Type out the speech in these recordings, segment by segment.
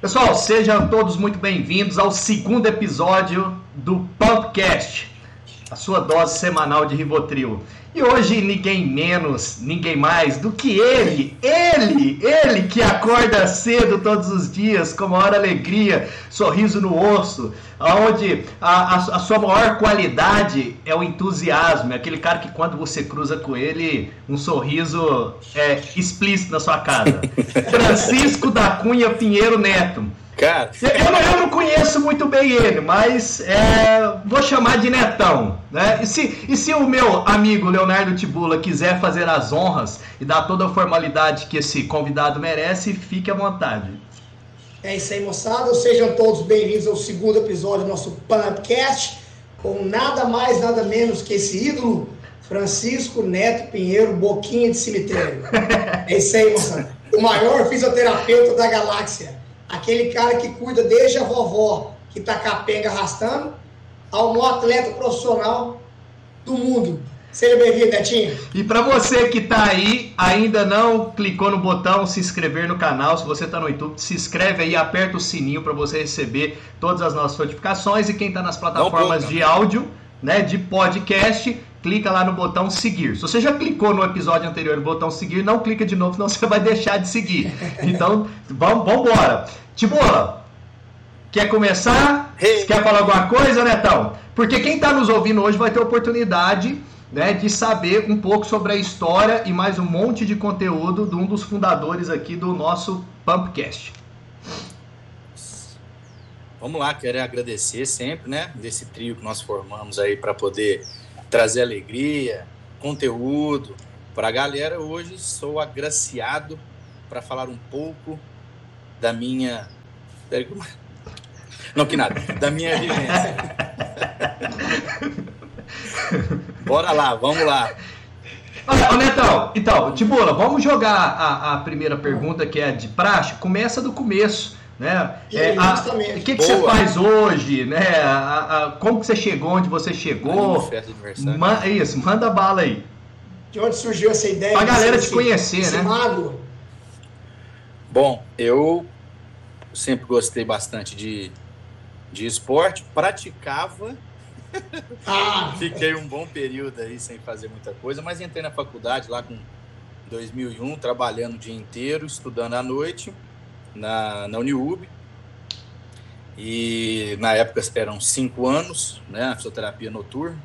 Pessoal, sejam todos muito bem-vindos ao segundo episódio do Podcast, a sua dose semanal de Rivotril. E hoje ninguém menos, ninguém mais do que ele, ele, ele que acorda cedo todos os dias com maior alegria, sorriso no osso, onde a, a, a, sua maior qualidade é o entusiasmo, é aquele cara que quando você cruza com ele, um sorriso é explícito na sua cara. Francisco da Cunha Pinheiro Neto. Cara. Eu não, eu não conheço muito bem ele, mas é, vou chamar de Netão. Né? E, se, e se o meu amigo Leonardo Tibula quiser fazer as honras e dar toda a formalidade que esse convidado merece, fique à vontade. É isso aí, moçada. Sejam todos bem-vindos ao segundo episódio do nosso Pumpcast, com nada mais, nada menos que esse ídolo, Francisco Neto Pinheiro, Boquinha de Cemitério. É isso aí, moçada. O maior fisioterapeuta da galáxia. Aquele cara que cuida desde a vovó, que tá capenga arrastando, ao maior atleta profissional do mundo. Seja bem-vindo, Netinho. E para você que está aí, ainda não clicou no botão se inscrever no canal, se você está no YouTube, se inscreve aí, aperta o sininho para você receber todas as nossas notificações. E quem está nas plataformas não, de áudio, né, de podcast, clica lá no botão seguir. Se você já clicou no episódio anterior no botão seguir, não clica de novo, senão você vai deixar de seguir. Então, vamos embora. Tibola, quer começar? Hey. Quer falar alguma coisa, Netão? Porque quem está nos ouvindo hoje vai ter oportunidade né, de saber um pouco sobre a história e mais um monte de conteúdo de um dos fundadores aqui do nosso Pumpcast. Vamos lá, quero agradecer sempre, né, desse trio que nós formamos aí para poder trazer alegria, conteúdo para a galera. Hoje sou agraciado para falar um pouco da minha. Não que nada, da minha vivência. Bora lá, vamos lá. Olha, Netão, então, Tibula, vamos jogar a, a primeira pergunta que é de praxe. Começa do começo, né? É, o que, que você faz hoje, né? A, a, como que você chegou, onde você chegou? Ma, isso, manda bala aí. De onde surgiu essa ideia? Pra galera te conhecer, esse né? Mago? Bom, eu sempre gostei bastante de, de esporte, praticava ah. Fiquei um bom período aí sem fazer muita coisa, mas entrei na faculdade lá com 2001, trabalhando o dia inteiro, estudando à noite na, na Uniub. E na época eram cinco anos, né, a fisioterapia noturna.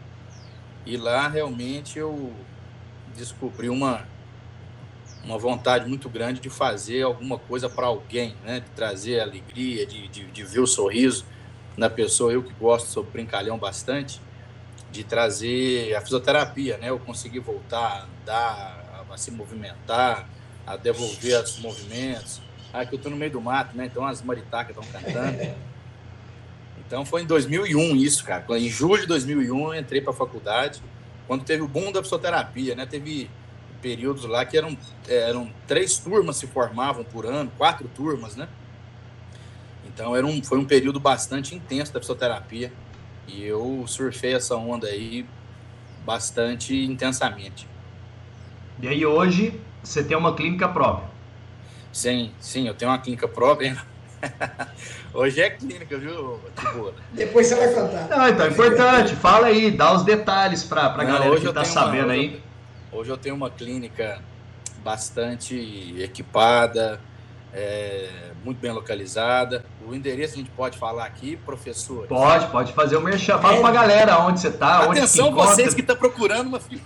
E lá realmente eu descobri uma, uma vontade muito grande de fazer alguma coisa para alguém, né, de trazer alegria, de, de, de ver o sorriso na pessoa, eu que gosto, sou brincalhão bastante, de trazer a fisioterapia, né? Eu consegui voltar a andar, a, se movimentar, a devolver os movimentos. Ah, que eu tô no meio do mato, né? Então as maritacas estão cantando. Então foi em 2001 isso, cara. Em julho de 2001 eu entrei para a faculdade, quando teve o boom da fisioterapia, né? Teve períodos lá que eram, eram três turmas se formavam por ano, quatro turmas, né? Então era um, foi um período bastante intenso da fisioterapia e eu surfei essa onda aí bastante intensamente. E aí hoje você tem uma clínica própria? Sim, sim, eu tenho uma clínica própria. Hoje é clínica, viu, Tibora? Depois você vai contar. Não, então é importante. Fala aí, dá os detalhes para a galera que está sabendo uma, aí. Hoje eu tenho uma clínica bastante equipada, é, muito bem localizada. O endereço a gente pode falar aqui, professor? Pode, pode fazer o merchan. Fala é. pra galera onde você tá. Atenção, onde vocês que estão tá procurando uma filha.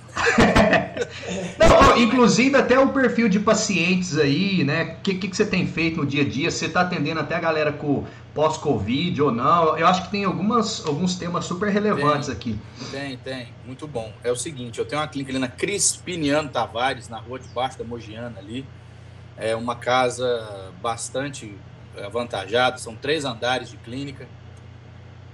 Não, inclusive até o perfil de pacientes aí, né? O que, que, que, você tem feito no dia a dia? Você está atendendo até a galera com pós-Covid ou não? Eu acho que tem algumas, alguns temas super relevantes tem, aqui. Tem, tem. Muito bom. É o seguinte, eu tenho uma clínica ali na Crispiniano Tavares, na rua de baixo da Mogiana ali. É uma casa bastante avantajada, são três andares de clínica.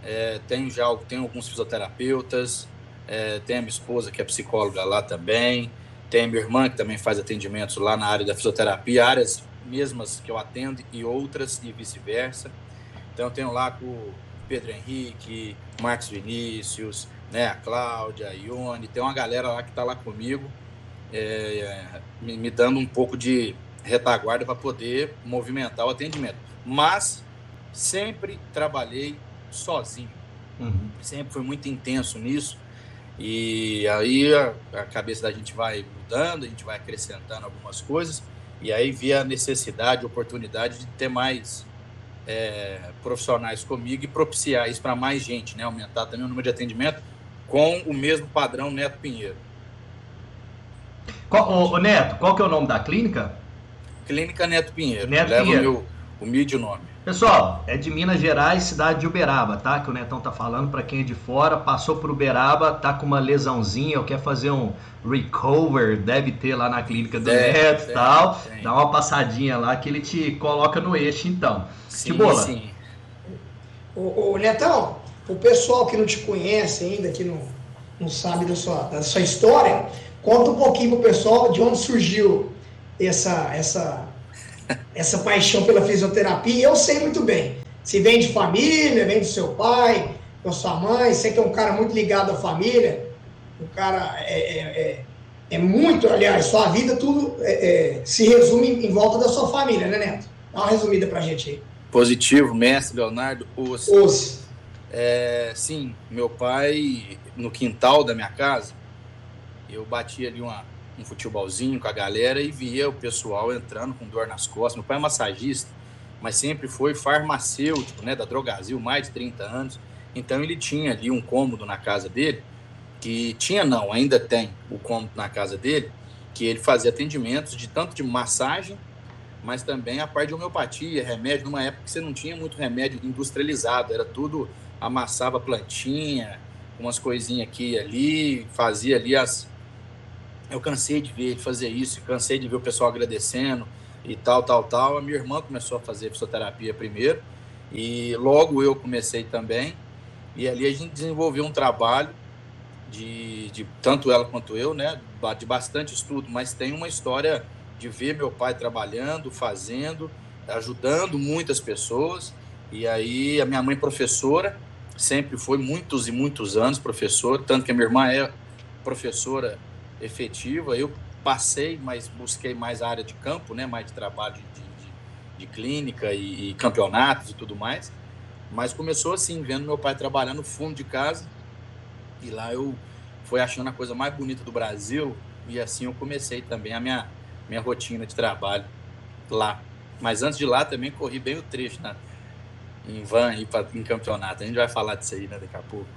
É, tem já tem alguns fisioterapeutas, é, tem a minha esposa que é psicóloga lá também, tem a minha irmã que também faz atendimentos lá na área da fisioterapia, áreas mesmas que eu atendo e outras e vice-versa. Então eu tenho lá com o Pedro Henrique, Marcos Vinícius, né, a Cláudia, a Ione, tem uma galera lá que está lá comigo, é, me, me dando um pouco de retaguarda para poder movimentar o atendimento. mas sempre trabalhei sozinho. Uhum. Sempre foi muito intenso nisso. E aí a, a, cabeça da gente vai mudando, a gente vai acrescentando algumas coisas. E aí vi a necessidade, a oportunidade de ter mais é, profissionais comigo e propiciar isso para mais gente, né? Aumentar também o número de atendimento com o mesmo padrão Neto Pinheiro. Qual, ô, ô Neto, qual que é o nome da clínica? Clínica Neto Pinheiro. Neto Leva Pinheiro. o meu humilde nome. Pessoal, é de Minas Gerais, cidade de Uberaba, tá? Que o Netão tá falando para quem é de fora, passou por Uberaba, tá com uma lesãozinha, ou quer fazer um recover, deve ter lá na clínica do Neto e tal. Dá uma passadinha lá que ele te coloca no eixo, então. Sim, que bola. Sim. Ô, ô, Netão, o pessoal que não te conhece ainda, que não, não sabe da sua, da sua história, conta um pouquinho pro pessoal de onde surgiu essa, essa essa paixão pela fisioterapia. Eu sei muito bem. Se vem de família, vem do seu pai, da sua mãe, você que é um cara muito ligado à família, o cara é, é, é, é muito, aliás, sua vida tudo é, é, se resume em volta da sua família, né, Neto? Dá uma resumida pra gente aí. Positivo, mestre Leonardo. Ossi. É, sim, meu pai, no quintal da minha casa, eu bati ali uma, um futebolzinho com a galera e via o pessoal entrando com dor nas costas. Meu pai é massagista, mas sempre foi farmacêutico, né, da Drogazil, mais de 30 anos. Então ele tinha ali um cômodo na casa dele, que tinha não, ainda tem o cômodo na casa dele, que ele fazia atendimentos de tanto de massagem, mas também a parte de homeopatia, remédio, numa época que você não tinha muito remédio industrializado, era tudo amassava plantinha, umas coisinhas aqui e ali, fazia ali as, eu cansei de ver ele fazer isso, cansei de ver o pessoal agradecendo e tal, tal, tal. A minha irmã começou a fazer fisioterapia primeiro e logo eu comecei também. E ali a gente desenvolveu um trabalho de, de tanto ela quanto eu, né, de bastante estudo, mas tem uma história de ver meu pai trabalhando, fazendo, ajudando muitas pessoas. E aí a minha mãe professora, sempre foi muitos e muitos anos professora, tanto que a minha irmã é professora efetiva. Eu passei, mas busquei mais a área de campo, né, mais de trabalho de, de, de clínica e, e, campeonatos e tudo mais. Mas começou assim, vendo meu pai trabalhando no fundo de casa. E lá eu fui achando a coisa mais bonita do Brasil. E assim eu comecei também a minha, minha rotina de trabalho lá. Mas antes de lá também corri bem o trecho na, em van e em campeonato. A gente vai falar disso aí né, daqui a pouco.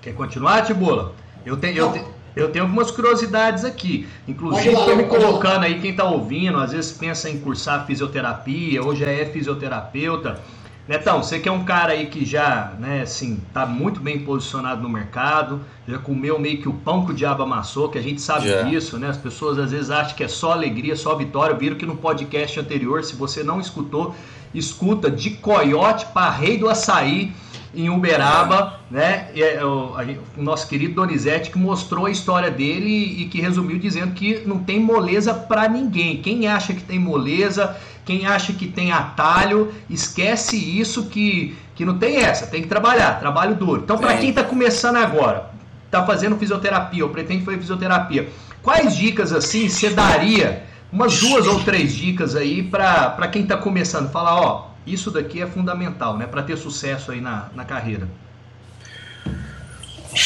Quer continuar, Tibula? Eu tenho, eu, te, eu tenho algumas curiosidades aqui. Inclusive, estou me colocando aí, quem está ouvindo, às vezes pensa em cursar fisioterapia, ou já é fisioterapeuta. Netão, você que é um cara aí que já, né, assim, tá muito bem posicionado no mercado, já comeu meio que o pão que o diabo amassou, que a gente sabe yeah. disso, né? As pessoas às vezes acham que é só alegria, só vitória. Viram que no podcast anterior, se você não escutou, escuta de coiote para rei do açaí em Uberaba, né? É, o, nosso querido Donizete que mostrou a história dele e que resumiu dizendo que não tem moleza para ninguém. Quem acha que tem moleza, quem acha que tem atalho, esquece isso que, que não tem essa, tem que trabalhar, trabalho duro. Então, para quem está começando agora, está fazendo fisioterapia ou pretende fazer fisioterapia, quais dicas assim você daria? Umas duas ou três dicas aí para quem está começando. Falar, ó, isso daqui é fundamental, né, para ter sucesso aí na, na carreira.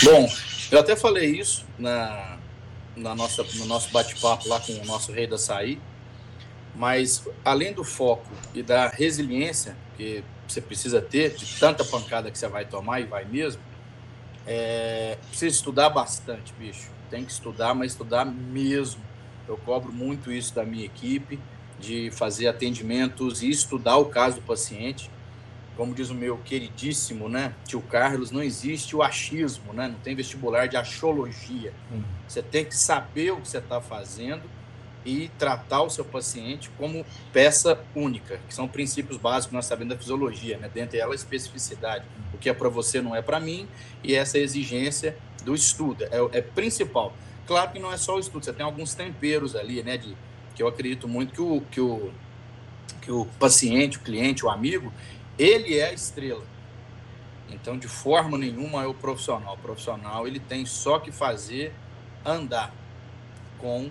Bom, eu até falei isso na, na nossa, no nosso bate-papo lá com o nosso rei da açaí, mas além do foco e da resiliência que você precisa ter, de tanta pancada que você vai tomar e vai mesmo, é, precisa estudar bastante, bicho. Tem que estudar, mas estudar mesmo. Eu cobro muito isso da minha equipe de fazer atendimentos e estudar o caso do paciente. Como diz o meu queridíssimo, né, tio Carlos, não existe o achismo, né? Não tem vestibular de achologia. Hum. Você tem que saber o que você está fazendo e tratar o seu paciente como peça única, que são princípios básicos que nós sabemos da fisiologia, né? Dentre ela, a especificidade. O que é para você não é para mim e essa exigência do estudo é, é principal. Claro que não é só o estudo, você tem alguns temperos ali, né? De que eu acredito muito que o, que o, que o paciente, o cliente, o amigo, ele é a estrela. Então, de forma nenhuma é o profissional. O profissional ele tem só que fazer andar com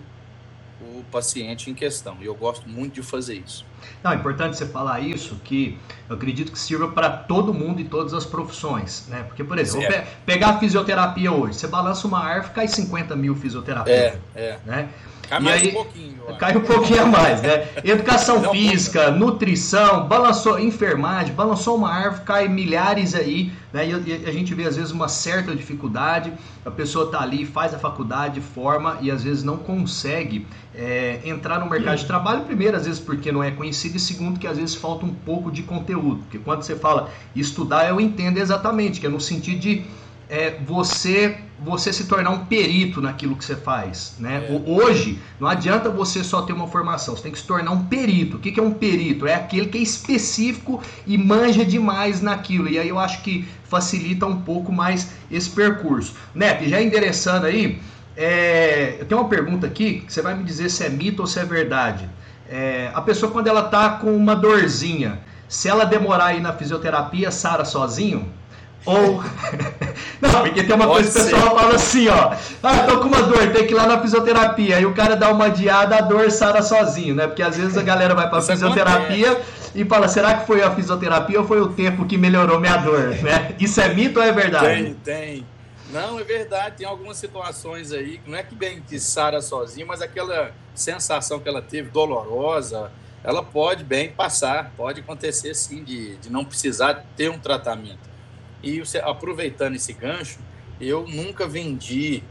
o paciente em questão. E eu gosto muito de fazer isso. Não, é importante você falar isso, que eu acredito que sirva para todo mundo e todas as profissões, né? Porque, por exemplo, pe pegar a fisioterapia hoje, você balança uma árvore, cai 50 mil fisioterapeutas. É, é. Né? Cai mais aí, um pouquinho. Cai um pouquinho a mais, né? Educação Não, física, nutrição, balançou, enfermagem, balançou uma árvore, cai milhares aí, né? E a gente vê às vezes uma certa dificuldade, a pessoa tá ali, faz a faculdade, forma e às vezes não consegue é, entrar no mercado de trabalho, primeiro, às vezes porque não é conhecido, e segundo, que às vezes falta um pouco de conteúdo. Porque quando você fala estudar, eu entendo exatamente, que é no sentido de é, você você se tornar um perito naquilo que você faz. Né? É. Hoje, não adianta você só ter uma formação, você tem que se tornar um perito. O que é um perito? É aquele que é específico e manja demais naquilo. E aí eu acho que facilita um pouco mais esse percurso. Neto, já endereçando aí, é, eu tenho uma pergunta aqui, que você vai me dizer se é mito ou se é verdade. É, a pessoa, quando ela tá com uma dorzinha, se ela demorar aí na fisioterapia, sara sozinho? Ou. Não, porque tem uma Pode coisa que o pessoal fala assim, ó. Ah, tô com uma dor, tem que ir lá na fisioterapia. Aí o cara dá uma diada, a dor sara sozinho, né? Porque às vezes a galera vai pra Isso fisioterapia acontece. e fala, será que foi a fisioterapia ou foi o tempo que melhorou minha dor? Né? Isso é mito ou é verdade? Tem, tem. Não, é verdade, tem algumas situações aí, não é que bem que Sara sozinha, mas aquela sensação que ela teve dolorosa, ela pode bem passar, pode acontecer sim, de, de não precisar ter um tratamento. E você, aproveitando esse gancho, eu nunca vendi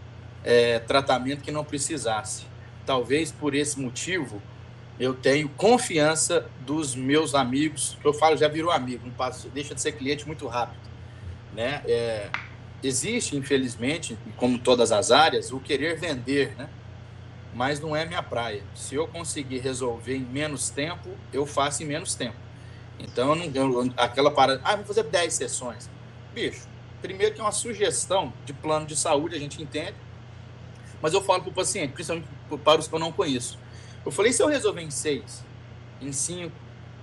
é, tratamento que não precisasse. Talvez por esse motivo eu tenho confiança dos meus amigos, que eu falo já virou amigo, não passa, deixa de ser cliente muito rápido, né? É, existe, infelizmente, como todas as áreas, o querer vender, né? Mas não é minha praia. Se eu conseguir resolver em menos tempo, eu faço em menos tempo. Então, eu não, eu, aquela parada, ah, vou fazer 10 sessões. Bicho, primeiro que é uma sugestão de plano de saúde, a gente entende, mas eu falo para o paciente, principalmente para os que eu não conheço. Eu falei, se eu resolver em 6, em 5,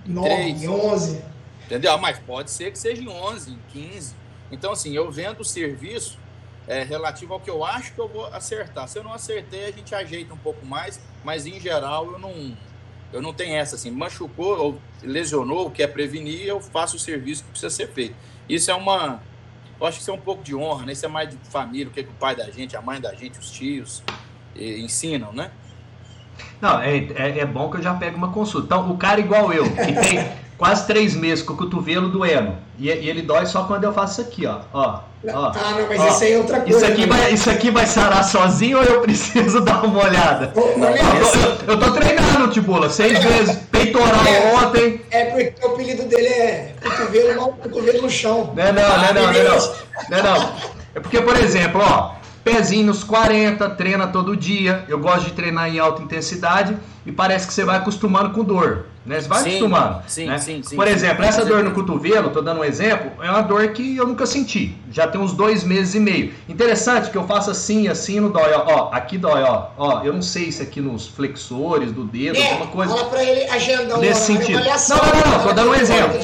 em 3, em 11. Entendeu? Mas pode ser que seja em 11, em 15. Então, assim, eu vendo o serviço é, relativo ao que eu acho que eu vou acertar. Se eu não acertei, a gente ajeita um pouco mais, mas em geral eu não, eu não tenho essa assim. Machucou ou lesionou, quer prevenir, eu faço o serviço que precisa ser feito. Isso é uma. Eu acho que isso é um pouco de honra, né? Isso é mais de família, o que, é que o pai da gente, a mãe da gente, os tios ensinam, né? Não, é, é, é, bom que eu já pego uma consulta. Então, o cara igual eu, que tem quase três meses com o cotovelo doendo. E, e ele dói só quando eu faço isso aqui, ó. ó, ó ah, não, mas ó, isso aí é outra coisa. Isso aqui, né? vai, isso aqui vai sarar sozinho ou eu preciso dar uma olhada? Ô, eu, eu, eu, tô treinando, Tibula, seis vezes. Peitoral é, ontem. É porque o apelido dele é cotovelo, cotovelo no chão. Não é não, não é não, não é não. Não é não. É porque, por exemplo, ó, pezinho nos 40, treina todo dia. Eu gosto de treinar em alta intensidade e parece que você vai acostumando com dor. Né? Você vai sim, acostumando. Sim, né? sim, sim. Por exemplo, sim. essa dor no cotovelo, estou dando um exemplo, é uma dor que eu nunca senti. Já tem uns dois meses e meio. Interessante que eu faço assim, assim, não dói. Ó, ó aqui dói, ó. ó. Eu não sei se aqui nos flexores do dedo, é, alguma coisa. Fala pra ele agendar Nesse sentido. Não, não, não, não, tô dando um exemplo.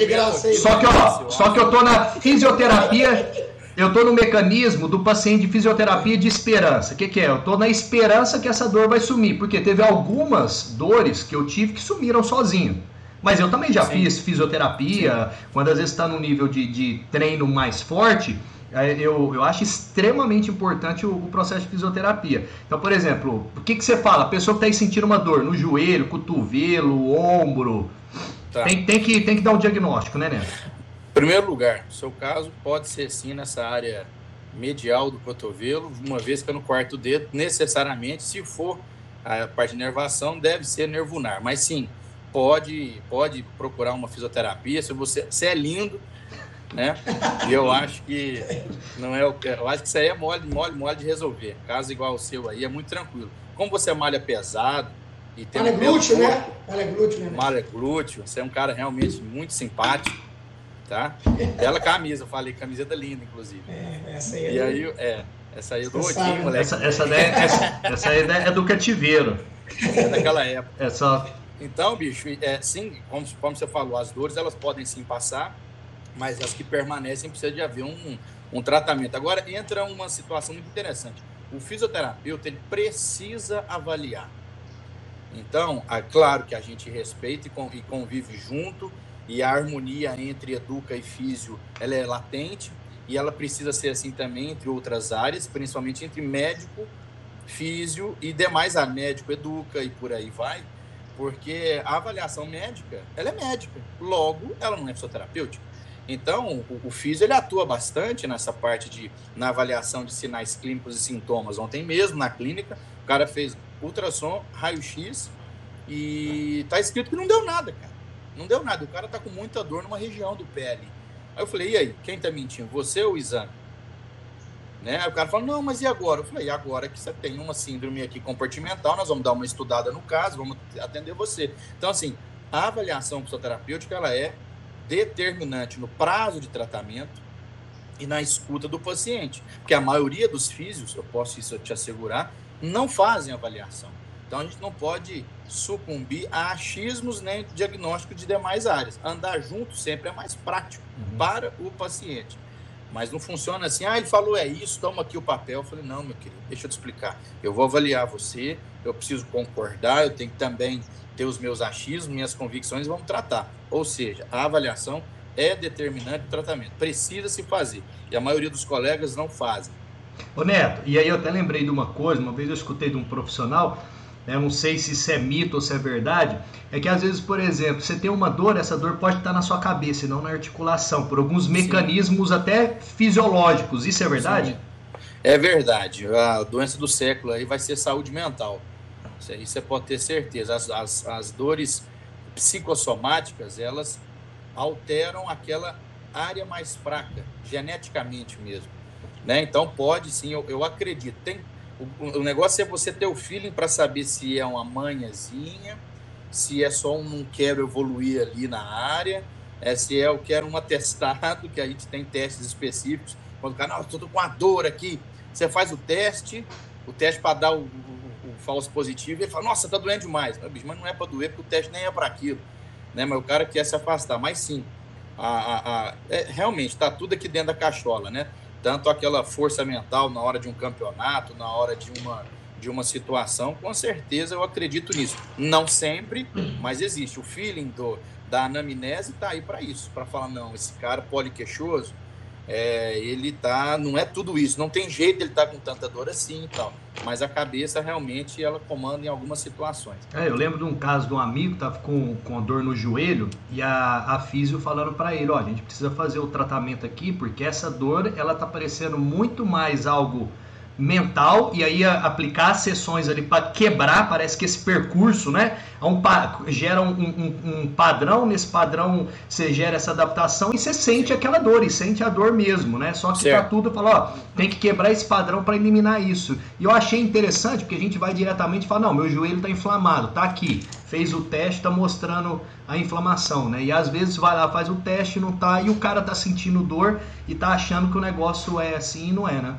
Só que, ó, só que eu tô na fisioterapia eu estou no mecanismo do paciente de fisioterapia de esperança. O que, que, é? Eu estou na esperança que essa dor vai sumir, porque teve algumas dores que eu tive que sumiram sozinho. Mas eu também já Sim. fiz fisioterapia, Sim. quando às vezes está no nível de, de treino mais forte, é, eu, eu acho extremamente importante o, o, processo de fisioterapia. Então, por exemplo, o que, que você fala? A pessoa que está sentindo uma dor no joelho, cotovelo, ombro, tá. tem, tem, que, tem que dar um diagnóstico, né, Neto? Primeiro lugar, o seu caso pode ser sim nessa área medial do cotovelo, uma vez que é no quarto dedo, necessariamente, se for a parte de nervação, deve ser nervunar. Mas sim, pode, pode procurar uma fisioterapia, se você se é lindo, né? E eu acho que não é o eu acho que isso aí é mole, mole, mole de resolver. Caso igual o seu aí é muito tranquilo. Como você malha pesado e tem malha um glúteo, né? Malha glúteo, né? Malha glúteo, você é um cara realmente muito simpático tá? Bela camisa, eu falei, camiseta linda, inclusive. É, essa aí é E aí, é, essa aí é do Odinho, moleque. Essa, essa, daí, é, essa, essa aí é do cativeiro. É daquela época. É só... Então, bicho, é, sim, como, como você falou, as dores elas podem sim passar, mas as que permanecem precisa de haver um, um tratamento. Agora, entra uma situação muito interessante. O fisioterapeuta ele precisa avaliar Então, é claro que a gente respeita e convive junto, e a harmonia entre educa e físio ela é latente, e ela precisa ser assim também entre outras áreas, principalmente entre médico, físio e demais áreas, médico, educa e por aí vai, porque a avaliação médica, ela é médica, logo ela não é fisioterapêutica. Então, o, o físio ele atua bastante nessa parte de na avaliação de sinais clínicos e sintomas. Ontem mesmo na clínica, o cara fez ultrassom, raio-x e tá escrito que não deu nada, cara. Não deu nada. O cara tá com muita dor numa região do pé ali. Aí eu falei: "E aí, quem tá mentindo? Você ou o exame?" Né? Aí o cara falou: "Não, mas e agora?" Eu falei: "E agora que você tem uma síndrome aqui compartimental, nós vamos dar uma estudada no caso, vamos atender você." Então assim, a avaliação psicoterapêutica ela é determinante no prazo de tratamento e na escuta do paciente. Porque a maioria dos físios, eu posso isso te assegurar, não fazem avaliação. Então a gente não pode sucumbir a achismos nem diagnóstico de demais áreas. Andar junto sempre é mais prático uhum. para o paciente. Mas não funciona assim, ah, ele falou é isso, toma aqui o papel. Eu falei, não, meu querido, deixa eu te explicar. Eu vou avaliar você, eu preciso concordar, eu tenho que também ter os meus achismos, minhas convicções vamos tratar. Ou seja, a avaliação é determinante do tratamento. Precisa se fazer. E a maioria dos colegas não fazem. Ô Neto, e aí eu até lembrei de uma coisa, uma vez eu escutei de um profissional, né, não sei se isso é mito ou se é verdade, é que às vezes, por exemplo, você tem uma dor, essa dor pode estar na sua cabeça e não na articulação, por alguns mecanismos Sim. até fisiológicos. Isso é verdade? Sim. É verdade. A doença do século aí vai ser saúde mental. Isso aí você pode ter certeza. As, as, as dores psicossomáticas, elas alteram aquela área mais fraca, geneticamente mesmo. Né? Então pode sim, eu, eu acredito. Tem, o, o, negócio é você ter o feeling para saber se é uma manhãzinha, se é só um não quero evoluir ali na área, é, se é eu quero um atestado, que a gente tem testes específicos. Quando o cara, não, estou com uma dor aqui, você faz o teste, o teste para dar o, o, o, falso positivo, e ele fala, nossa, tá doendo demais. Mas, mas não é para doer, porque o teste nem é para aquilo né? Mas o cara quer se afastar. Mas sim, a, a, a é, realmente está tudo aqui dentro da cachola, né? Tanto aquela força mental na hora de um campeonato, na hora de uma, de uma situação, com certeza eu acredito nisso. Não sempre, mas existe. O feeling do, da anamnese está aí para isso, para falar, não, esse cara poliqueixoso, é, ele tá, não é tudo isso, não tem jeito ele tá com tanta dor assim e tal. Mas a cabeça realmente ela comanda em algumas situações. É, eu lembro de um caso de um amigo que tava com, com dor no joelho e a, a físio falando para ele, ó, a gente precisa fazer o tratamento aqui porque essa dor ela tá parecendo muito mais algo mental e aí aplicar sessões ali para quebrar, parece que esse percurso, né, é um, gera um, um, um, padrão, nesse padrão você gera essa adaptação e você sente aquela dor, e sente a dor mesmo, né, só que certo. tá tudo, fala, ó, tem que quebrar esse padrão para eliminar isso. E eu achei interessante, porque a gente vai diretamente e fala, não, meu joelho tá inflamado, tá aqui, fez o teste, tá mostrando a inflamação, né, e às vezes vai lá, faz o teste, não tá, e o cara tá sentindo dor e tá achando que o negócio é assim e não é, né.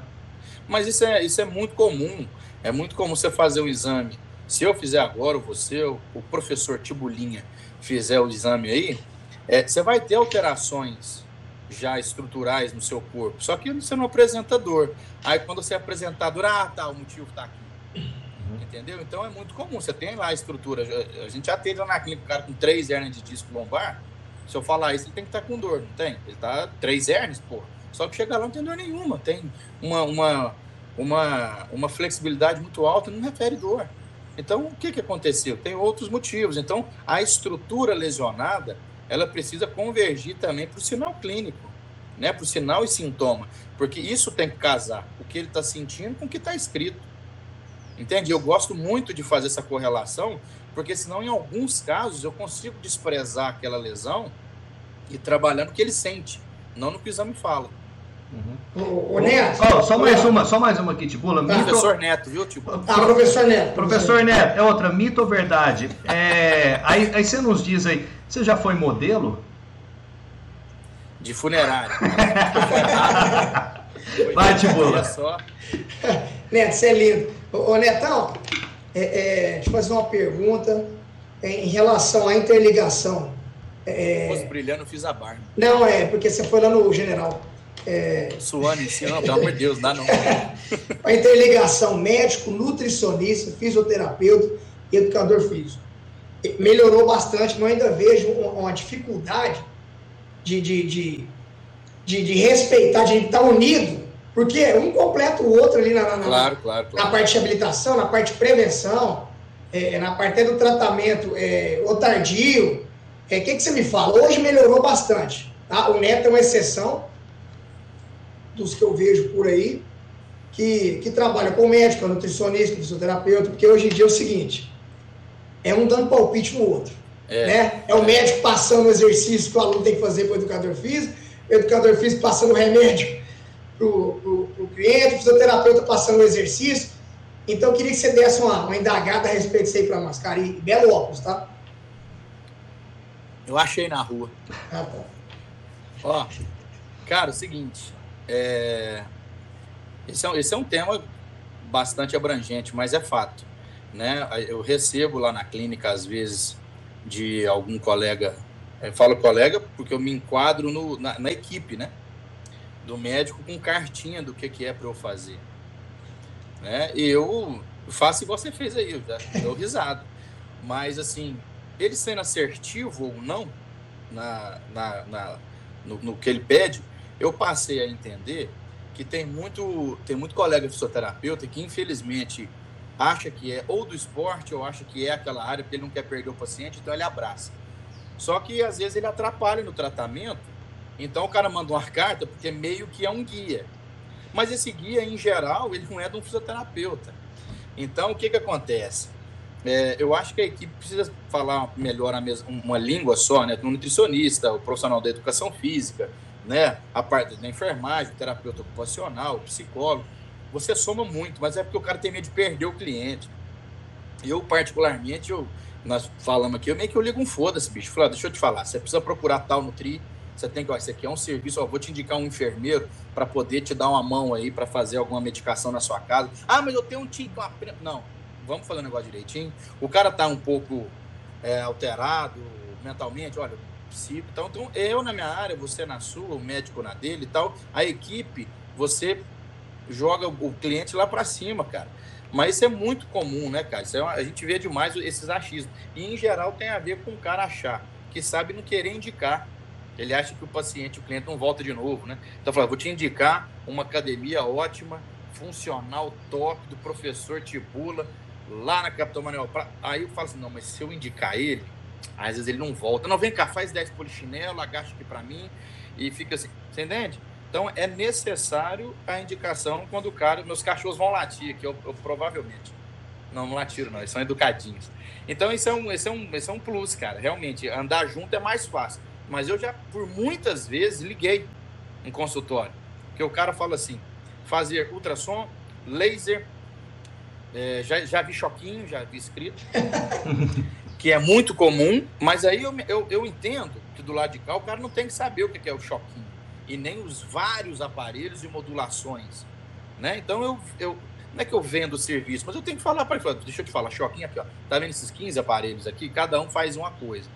Mas isso é, isso é muito comum. É muito comum você fazer o exame. Se eu fizer agora, ou você, ou o professor Tibulinha, fizer o exame aí, é, você vai ter alterações já estruturais no seu corpo. Só que você não é apresenta dor. Aí quando você é apresentador, ah, tá, o motivo está aqui. Uhum. Entendeu? Então é muito comum. Você tem lá a estrutura. A gente já teve lá na clínica um cara com três hernias de disco lombar. Se eu falar isso, ele tem que estar tá com dor, não tem? Ele tá três hernias, porra. Só que chega lá não tem dor nenhuma, tem uma, uma, uma, uma flexibilidade muito alta, não refere dor. Então, o que, que aconteceu? Tem outros motivos. Então, a estrutura lesionada, ela precisa convergir também para o sinal clínico, né? para o sinal e sintoma, porque isso tem que casar o que ele está sentindo com o que está escrito. Entende? Eu gosto muito de fazer essa correlação, porque senão, em alguns casos, eu consigo desprezar aquela lesão e trabalhar no que ele sente, não no que o exame fala. Uhum. O, o Neto. Oh, só mais uma, só mais uma aqui, Tibula. Mito... Professor Neto, viu, Tibula? Ah, professor Neto. Professor Neto, é outra, mito ou verdade? É, aí, aí você nos diz aí, você já foi modelo? De funerária. Vai, Tibula. Só. Neto, você é lindo. Ô, Netão, é, é, deixa eu fazer uma pergunta em relação à interligação. É... brilhando, fiz a barba. Não, é, porque você foi lá no general. É... Suando em não, pelo amor de Deus, dá não. a interligação médico, nutricionista, fisioterapeuta, educador físico. Melhorou bastante, mas ainda vejo uma dificuldade de, de, de, de, de respeitar, de estar unido, porque um completa o outro ali na, na, claro, claro, claro. na parte de habilitação, na parte de prevenção, é, na parte do tratamento é, o tardio. O é, que, que você me fala? Hoje melhorou bastante. Tá? O Neto é uma exceção dos que eu vejo por aí, que, que trabalha com médico, nutricionista, fisioterapeuta, porque hoje em dia é o seguinte, é um dando palpite no outro. É, né? é o médico passando o exercício que o aluno tem que fazer para o educador físico, o educador físico passando o remédio para o cliente, o fisioterapeuta passando o exercício. Então, eu queria que você desse uma, uma indagada a respeito disso aí para nós, cara. E belo óculos, tá? Eu achei na rua. Ah, tá. Ó, cara, é o seguinte. É... Esse, é, esse é um tema bastante abrangente, mas é fato. Né? Eu recebo lá na clínica, às vezes, de algum colega. Eu falo colega porque eu me enquadro no, na, na equipe, né? Do médico com cartinha do que, que é para eu fazer. Né? E eu faço igual você fez aí, eu risado. Mas, assim, ele sendo assertivo ou não na, na, na no, no, que ele pede, eu passei a entender que tem muito, tem muito colega fisioterapeuta que, infelizmente, acha que é ou do esporte ou acha que é aquela área porque ele não quer perder o paciente, então ele abraça. Só que, às vezes, ele atrapalha no tratamento, então o cara manda uma carta porque meio que é um guia. Mas esse guia, em geral, ele não é de um fisioterapeuta. Então, o que, que acontece? É, eu acho que a equipe precisa falar melhor mesma, uma língua só, né? O nutricionista, o profissional da educação física, né? A parte da enfermagem, terapeuta ocupacional, psicólogo. Você soma muito, mas é porque o cara tem medo de perder o cliente. Eu, particularmente, eu, nós falamos aqui, eu meio que eu ligo um foda-se, bicho. Falei, deixa eu te falar, você precisa procurar tal Nutri, você tem que, ó, isso aqui é um serviço, ó, vou te indicar um enfermeiro para poder te dar uma mão aí para fazer alguma medicação na sua casa. Ah, mas eu tenho um uma... não, vamos fazer o negócio direitinho. O cara tá um pouco é, alterado mentalmente, olha, psico, então, então eu na minha área, você na sua, o médico na dele e tal, a equipe, você joga o cliente lá para cima, cara. Mas isso é muito comum, né, cara? É uma, a gente vê demais esses achismos. E, em geral, tem a ver com o cara achar que sabe não querer indicar. Ele acha que o paciente, o cliente não volta de novo, né? Então, fala, vou te indicar uma academia ótima, funcional, top, do professor Tibula, lá na Capitão Manuel Aí eu falo assim, não, mas se eu indicar ele, às vezes ele não volta. Não, vem cá, faz 10 polichinelo, agacha aqui para mim, e fica assim, você entende? Então é necessário a indicação quando o cara, meus cachorros vão latir, que eu, eu provavelmente. Não, não latiram, não, eles são educadinhos. Então, isso é, um, esse, é um, esse é um plus, cara. Realmente, andar junto é mais fácil. Mas eu já, por muitas vezes, liguei em consultório. Porque o cara fala assim: fazer ultrassom, laser, é, já, já vi choquinho, já vi escrito, que é muito comum, mas aí eu, eu, eu entendo que do lado de cá o cara não tem que saber o que é o choquinho e nem os vários aparelhos e modulações. Né? Então eu, eu não é que eu vendo o serviço, mas eu tenho que falar para ele, deixa eu te falar, choquinho aqui, ó, tá vendo esses 15 aparelhos aqui? Cada um faz uma coisa.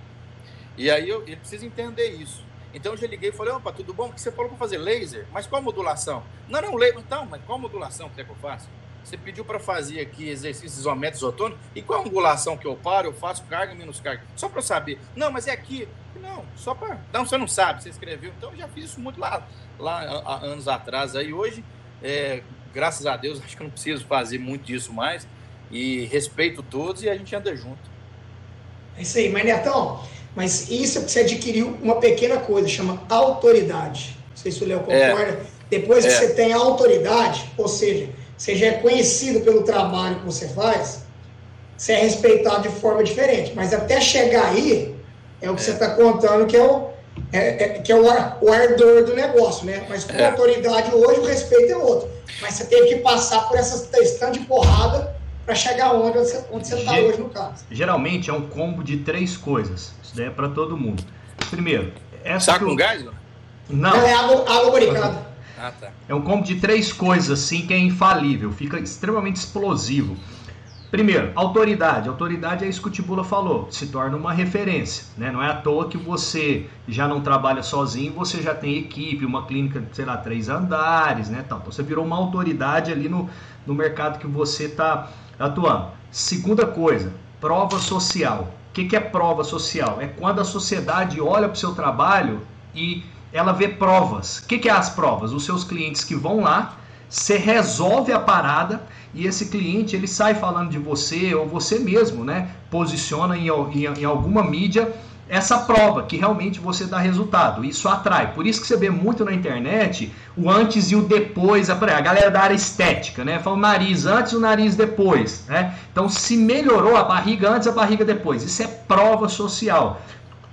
E aí eu, ele precisa entender isso. Então eu já liguei e falei, opa, tudo bom? que você falou para fazer laser? Mas qual modulação? Não, não, laser. Então, mas qual modulação que, é que eu faço? Você pediu para fazer aqui exercícios isométricos autônomos. E qual a angulação que eu paro? Eu faço carga menos carga. Só para saber. Não, mas é aqui. Não, só para. Não, você não sabe, você escreveu. Então eu já fiz isso muito lá, lá anos atrás. Aí hoje, é, graças a Deus, acho que eu não preciso fazer muito disso mais. E respeito todos e a gente anda junto. É isso aí, mas Netão, mas isso você adquiriu uma pequena coisa, chama autoridade. Não sei se o Léo é. concorda. É. Depois que é. você tem autoridade, ou seja, você já é conhecido pelo trabalho que você faz, você é respeitado de forma diferente. Mas até chegar aí, é o que você está contando que é o, é, é, que é o, ar, o ardor do negócio, né? Mas com é. autoridade hoje, o respeito é outro. Mas você teve que passar por essa questão de porrada para chegar onde você está hoje, no caso. Geralmente é um combo de três coisas. Isso daí é para todo mundo. Primeiro, essa. Tá com gás? Não, não é água, água barricada. Ah, tá. É um combo de três coisas, assim, que é infalível, fica extremamente explosivo. Primeiro, autoridade. Autoridade é isso que o Tibula falou, se torna uma referência. Né? Não é à toa que você já não trabalha sozinho, você já tem equipe, uma clínica, sei lá, três andares, né? Então você virou uma autoridade ali no, no mercado que você está atuando. Segunda coisa, prova social. O que, que é prova social? É quando a sociedade olha para o seu trabalho e ela vê provas. O que, que é as provas? Os seus clientes que vão lá, você resolve a parada e esse cliente ele sai falando de você ou você mesmo, né? Posiciona em, em, em alguma mídia essa prova que realmente você dá resultado. Isso atrai. Por isso que você vê muito na internet o antes e o depois. A galera da área estética, né? Fala o nariz antes, o nariz depois. Né? Então, se melhorou a barriga antes, a barriga depois. Isso é prova social.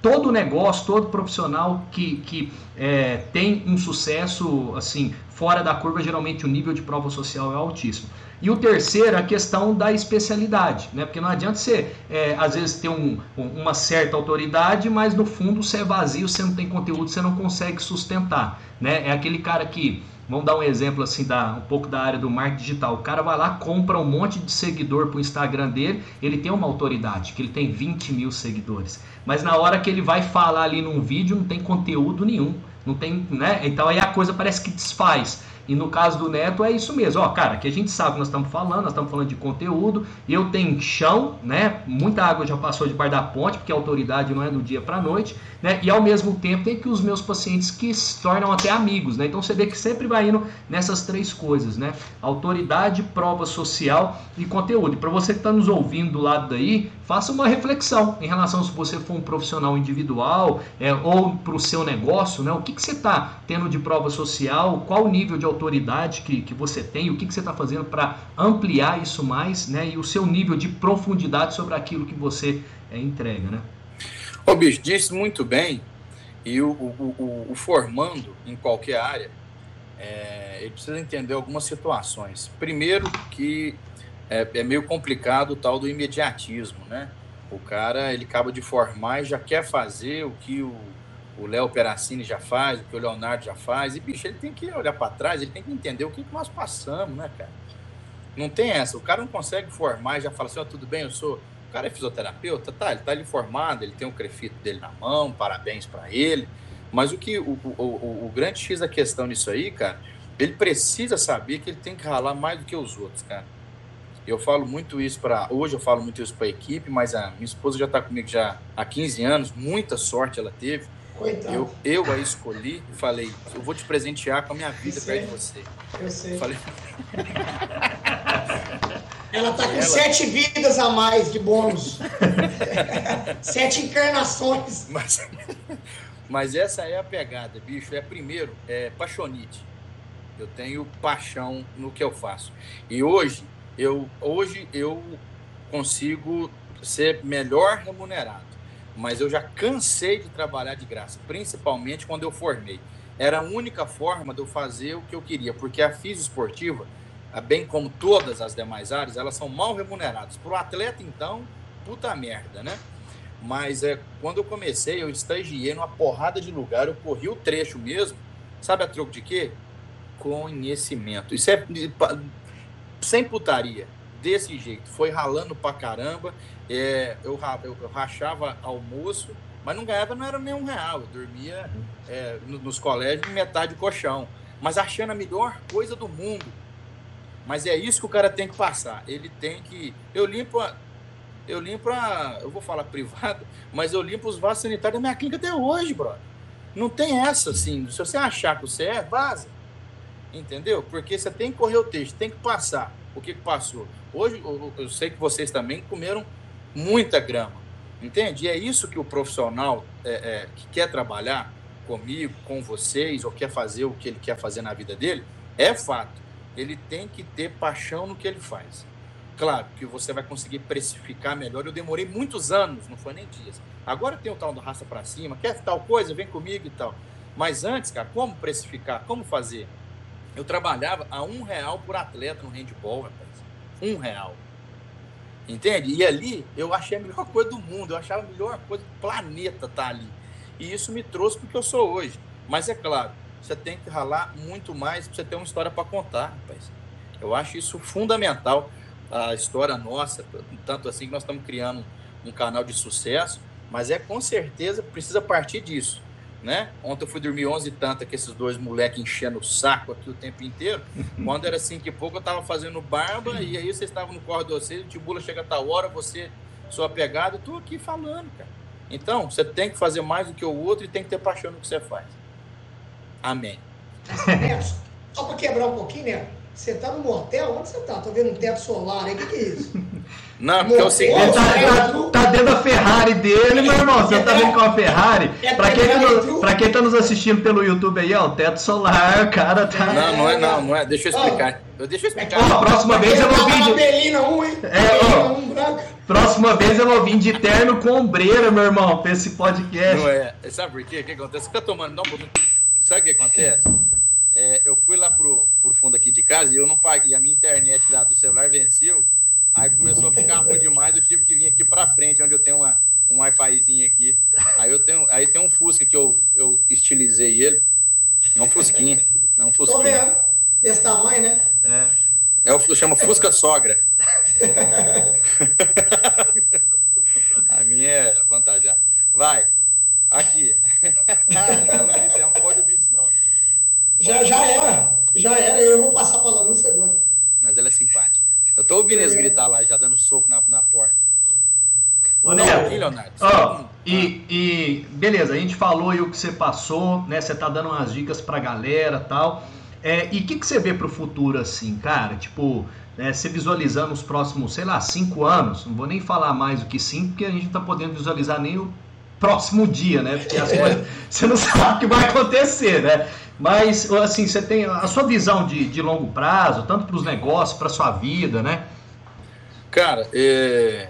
Todo negócio, todo profissional que, que é, tem um sucesso assim fora da curva, geralmente o nível de prova social é altíssimo. E o terceiro, a questão da especialidade, né? Porque não adianta você, é, às vezes, ter um, uma certa autoridade, mas no fundo você é vazio, você não tem conteúdo, você não consegue sustentar, né? É aquele cara que, vamos dar um exemplo assim, da, um pouco da área do marketing digital. O cara vai lá, compra um monte de seguidor para o Instagram dele, ele tem uma autoridade, que ele tem 20 mil seguidores. Mas na hora que ele vai falar ali num vídeo, não tem conteúdo nenhum. Não tem, né? Então aí a coisa parece que desfaz. E no caso do Neto é isso mesmo. Ó, cara, que a gente sabe que nós estamos falando, nós estamos falando de conteúdo. Eu tenho chão, né? Muita água já passou debaixo da ponte, porque a autoridade não é do dia para noite, né? E ao mesmo tempo tem que os meus pacientes que se tornam até amigos, né? Então você vê que sempre vai indo nessas três coisas, né? Autoridade, prova social e conteúdo. E para você que está nos ouvindo do lado daí, faça uma reflexão em relação se você for um profissional individual é, ou para o seu negócio, né? O que, que você está tendo de prova social? Qual o nível de autoridade que, que você tem, o que, que você está fazendo para ampliar isso mais, né? E o seu nível de profundidade sobre aquilo que você é, entrega, né? Ô, bicho, disse muito bem, e o, o, o, o formando em qualquer área, é, ele precisa entender algumas situações. Primeiro que é, é meio complicado o tal do imediatismo, né? O cara, ele acaba de formar e já quer fazer o que o Léo Peracini já faz, o que o Leonardo já faz. E, bicho, ele tem que olhar para trás, ele tem que entender o que, que nós passamos, né, cara? Não tem essa. O cara não consegue formar e já fala assim: ó, oh, tudo bem, eu sou. O cara é fisioterapeuta, tá? Ele tá ali formado, ele tem o crefito dele na mão, parabéns para ele. Mas o que o, o, o, o, grande X da questão nisso aí, cara, ele precisa saber que ele tem que ralar mais do que os outros, cara. Eu falo muito isso para hoje, eu falo muito isso para a equipe, mas a minha esposa já está comigo já há 15 anos, muita sorte ela teve. Eu, eu a escolhi e falei, eu vou te presentear com a minha vida perto de você. Eu sei. Falei... Ela tá com Ela... sete vidas a mais de bônus. sete encarnações. Mas, mas essa é a pegada, bicho. É primeiro, é paixonite. Eu tenho paixão no que eu faço. E hoje, eu, hoje eu consigo ser melhor remunerado mas eu já cansei de trabalhar de graça, principalmente quando eu formei. Era a única forma de eu fazer o que eu queria, porque a física esportiva, bem como todas as demais áreas, elas são mal remuneradas. Para o atleta, então, puta merda, né? Mas é, quando eu comecei, eu estagiei numa porrada de lugar, eu corri o trecho mesmo, sabe a troco de quê? Conhecimento. Isso é sem putaria desse jeito. Foi ralando pra caramba. É, eu, eu, rachava almoço, mas não ganhava, não era nem um real. Eu dormia é, nos colégios metade colchão. Mas achando a melhor coisa do mundo. Mas é isso que o cara tem que passar. Ele tem que. Eu limpo a. Eu limpo a. Eu vou falar privado, mas eu limpo os vasos sanitários da minha clínica até hoje, brother. Não tem essa, assim. Se você achar que você é, vaza. Entendeu? Porque você tem que correr o texto, tem que passar o que passou. Hoje, eu sei que vocês também comeram muita grama, entende? E é isso que o profissional é, é, que quer trabalhar comigo, com vocês, ou quer fazer o que ele quer fazer na vida dele, é fato. Ele tem que ter paixão no que ele faz. Claro que você vai conseguir precificar melhor. Eu demorei muitos anos, não foi nem dias. Agora tem o tal do raça para cima, quer tal coisa, vem comigo e tal. Mas antes, cara, como precificar? Como fazer? Eu trabalhava a um real por atleta no handball, rapaz. Um real. Entende? E ali eu achei a melhor coisa do mundo, eu achava a melhor coisa do planeta estar tá ali. E isso me trouxe porque eu sou hoje. Mas é claro, você tem que ralar muito mais para você ter uma história para contar, rapaz. Eu acho isso fundamental, a história nossa, tanto assim que nós estamos criando um canal de sucesso, mas é com certeza precisa partir disso né? Ontem eu fui dormir 11 e tanta com esses dois moleques enchendo o saco aqui o tempo inteiro. Quando era 5 e pouco, eu tava fazendo barba e aí vocês estavam no corredor, vocês, o Tibula chega a tal hora, você sua pegada, eu tô aqui falando, cara. Então, você tem que fazer mais do que o outro e tem que ter paixão no que você faz. Amém. Só para quebrar um pouquinho, né? Você tá no motel? Onde você tá? Tô vendo um teto solar aí, o que, que é isso? Não, porque é o seguinte. Ele tá, tá, tá, dentro da Ferrari dele, meu irmão. Você tá vendo com a Ferrari? É pra quem, tá no, pra quem tá nos assistindo pelo YouTube aí, ó, o teto solar, o cara tá. Não, não é não, não é. Deixa eu explicar. Eu, deixa eu explicar. Ó, próxima vez eu vou vir de. Belina 1, hein? É, ó. Próxima vez eu vou vir de terno com ombreira, meu irmão, pra esse podcast. Não é. Sabe por quê? O que acontece? Tá tomando. Não, sabe o que acontece? É, eu fui lá pro, pro fundo aqui de casa e eu não paguei. A minha internet da, do celular venceu. Ruim demais, eu tive que vir aqui para frente, onde eu tenho uma, um Wi-Fizinho aqui. Aí eu tenho, aí tem um Fusca que eu, eu estilizei ele. É um Fusquinha. É um Fusquinha. Tô vendo. Desse tamanho, né? É. É o chama Fusca Sogra. a minha é vantagem. Vai. Aqui. não, não pode ouvir isso, não. Já, já era. Já era. Eu vou passar para a Lanúncia agora. Mas ela é simpática. Ouvindo eles gritar lá, já dando soco na, na porta. Ô, Neto, Leonardo, ó, e, e beleza, a gente falou aí o que você passou, né? Você tá dando umas dicas pra galera tal. É, e o que, que você vê pro futuro assim, cara? Tipo, né, você visualizando os próximos, sei lá, cinco anos, não vou nem falar mais do que cinco, porque a gente não tá podendo visualizar nem o próximo dia, né? Porque as coisas você não sabe o que vai acontecer, né? Mas, assim, você tem a sua visão de, de longo prazo, tanto para os negócios, para a sua vida, né? Cara, é...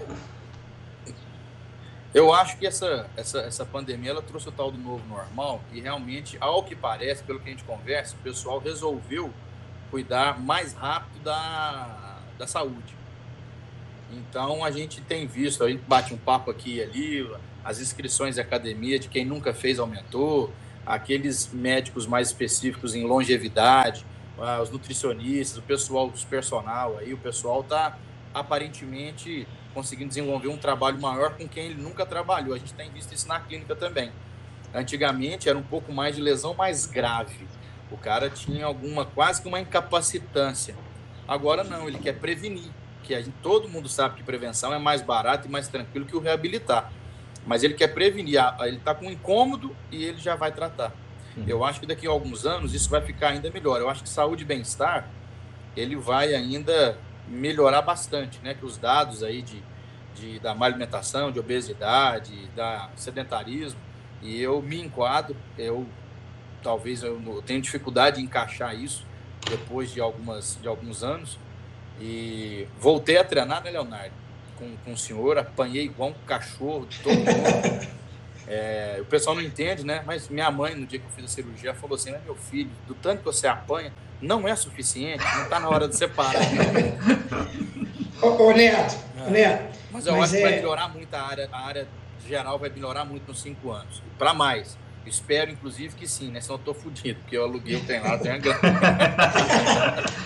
eu acho que essa, essa, essa pandemia ela trouxe o tal do novo normal e realmente, ao que parece, pelo que a gente conversa, o pessoal resolveu cuidar mais rápido da, da saúde. Então a gente tem visto, a gente bate um papo aqui e ali, as inscrições de academia de quem nunca fez aumentou, aqueles médicos mais específicos em longevidade, ah, os nutricionistas, o pessoal dos personal aí, o pessoal está aparentemente conseguindo desenvolver um trabalho maior com quem ele nunca trabalhou. A gente tem visto isso na clínica também. Antigamente era um pouco mais de lesão mais grave. O cara tinha alguma quase que uma incapacitância. Agora não, ele quer prevenir, que a gente, todo mundo sabe que prevenção é mais barato e mais tranquilo que o reabilitar mas ele quer prevenir, ele está com um incômodo e ele já vai tratar. Uhum. Eu acho que daqui a alguns anos isso vai ficar ainda melhor. Eu acho que saúde e bem-estar, ele vai ainda melhorar bastante, né? Que os dados aí de, de, da má alimentação, de obesidade, da sedentarismo, e eu me enquadro, eu talvez eu, eu tenho dificuldade em encaixar isso depois de, algumas, de alguns anos, e voltei a treinar, né, Leonardo? com, com o senhor, apanhei igual um cachorro de todo mundo. É, o pessoal não entende, né? Mas minha mãe, no dia que eu fiz a cirurgia, falou assim: meu filho, do tanto que você apanha, não é suficiente, não está na hora de separar. ô, ô, Neto, é. Neto. Mas eu mas acho é... que vai melhorar muito a área, a área geral vai melhorar muito nos cinco anos. Para mais. Espero, inclusive, que sim, né? Senão eu tô fudido, porque eu aluguei o lá, tenho a grana.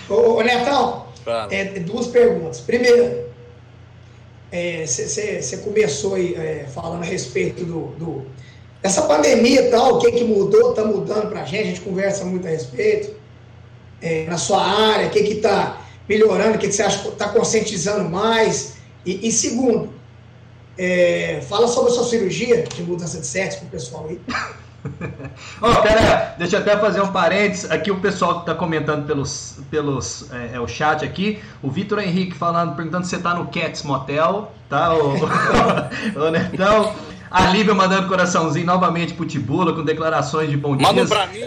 ô, ô, Netão, é, duas perguntas. Primeiro, você é, começou aí, é, falando a respeito do, do, dessa pandemia e tal, o que, que mudou, está mudando para a gente, a gente conversa muito a respeito, é, na sua área, o que está melhorando, o que, que você acha que está conscientizando mais. E, e segundo, é, fala sobre a sua cirurgia de mudança de sexo para o pessoal aí. Ó, oh, pera, deixa eu até fazer um parênteses. Aqui o pessoal que está comentando pelos, pelos é, é, o chat aqui, o Vitor Henrique falando, perguntando se você está no Cats Motel, tá? O, o Netão. A Lívia mandando coraçãozinho novamente pro Tibula, com declarações de bom dia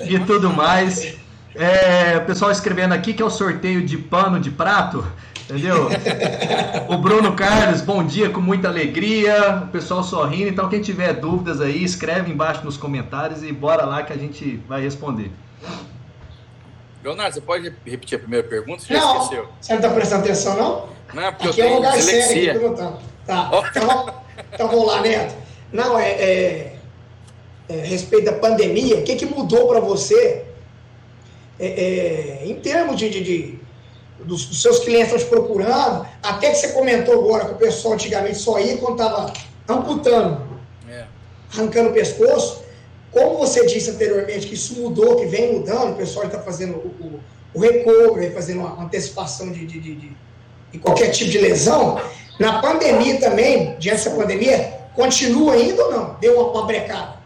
e tudo mais. É, o pessoal escrevendo aqui que é o sorteio de pano de prato. Entendeu? o Bruno Carlos, bom dia, com muita alegria. O pessoal sorrindo. Então, quem tiver dúvidas aí, escreve embaixo nos comentários e bora lá que a gente vai responder. Leonardo, você pode repetir a primeira pergunta? Você já não, esqueceu? Você não está prestando atenção, não? Não, é porque aqui eu tenho é um lugar sério aqui perguntando. Tá, então, então vamos lá, Neto. Não, é, é, é respeito da pandemia, o que, que mudou para você é, é, em termos de, de, de dos, dos, seus clientes estão te procurando, até que você comentou agora que o pessoal antigamente só ia quando estava amputando, é. arrancando o pescoço. Como você disse anteriormente que isso mudou, que vem mudando, o pessoal está fazendo o, o, o recovery, fazendo uma antecipação de, de, de, de, qualquer tipo de lesão. Na pandemia também, diante dessa pandemia, continua ainda ou não? Deu uma, uma brecada?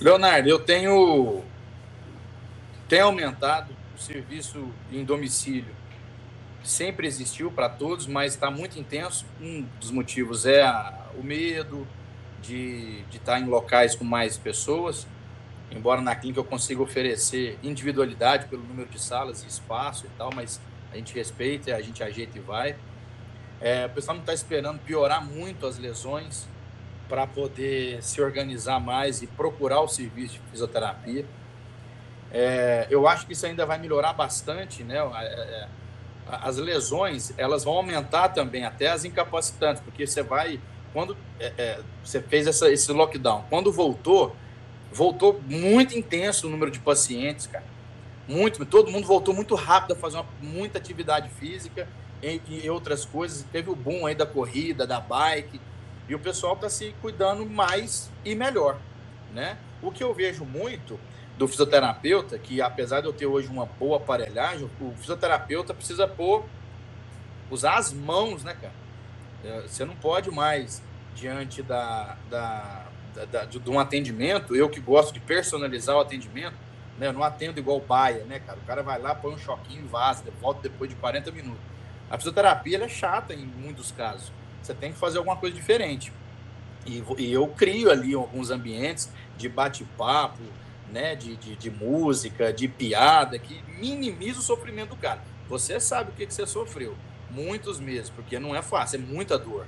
Leonardo, eu tenho, tenho aumentado o serviço em domicílio. Sempre existiu para todos, mas está muito intenso. Um dos motivos é a, o medo de, de estar tá em locais com mais pessoas. Embora na clínica eu consiga oferecer individualidade pelo número de salas e espaço e tal, mas a gente respeita, a gente ajeita e vai. É, o pessoal não está esperando piorar muito as lesões para poder se organizar mais e procurar o serviço de fisioterapia. É, eu acho que isso ainda vai melhorar bastante, né? As lesões elas vão aumentar também, até as incapacitantes, porque você vai quando é, é, você fez essa, esse lockdown, quando voltou, voltou muito intenso o número de pacientes, cara. Muito, todo mundo voltou muito rápido a fazer uma, muita atividade física e, e outras coisas. Teve o boom aí da corrida, da bike, e o pessoal está se cuidando mais e melhor, né? O que eu vejo muito do fisioterapeuta, que apesar de eu ter hoje uma boa aparelhagem, o fisioterapeuta precisa pôr, usar as mãos, né, cara? É, você não pode mais, diante da, da, da, da, de um atendimento, eu que gosto de personalizar o atendimento, né? Eu não atendo igual baia, né, cara? O cara vai lá, põe um choquinho vaza, volta depois de 40 minutos. A fisioterapia é chata em muitos casos. Você tem que fazer alguma coisa diferente. E, e eu crio ali alguns ambientes de bate-papo, né, de, de, de, música, de piada, que minimiza o sofrimento do cara. Você sabe o que, que você sofreu. Muitos meses, porque não é fácil, é muita dor,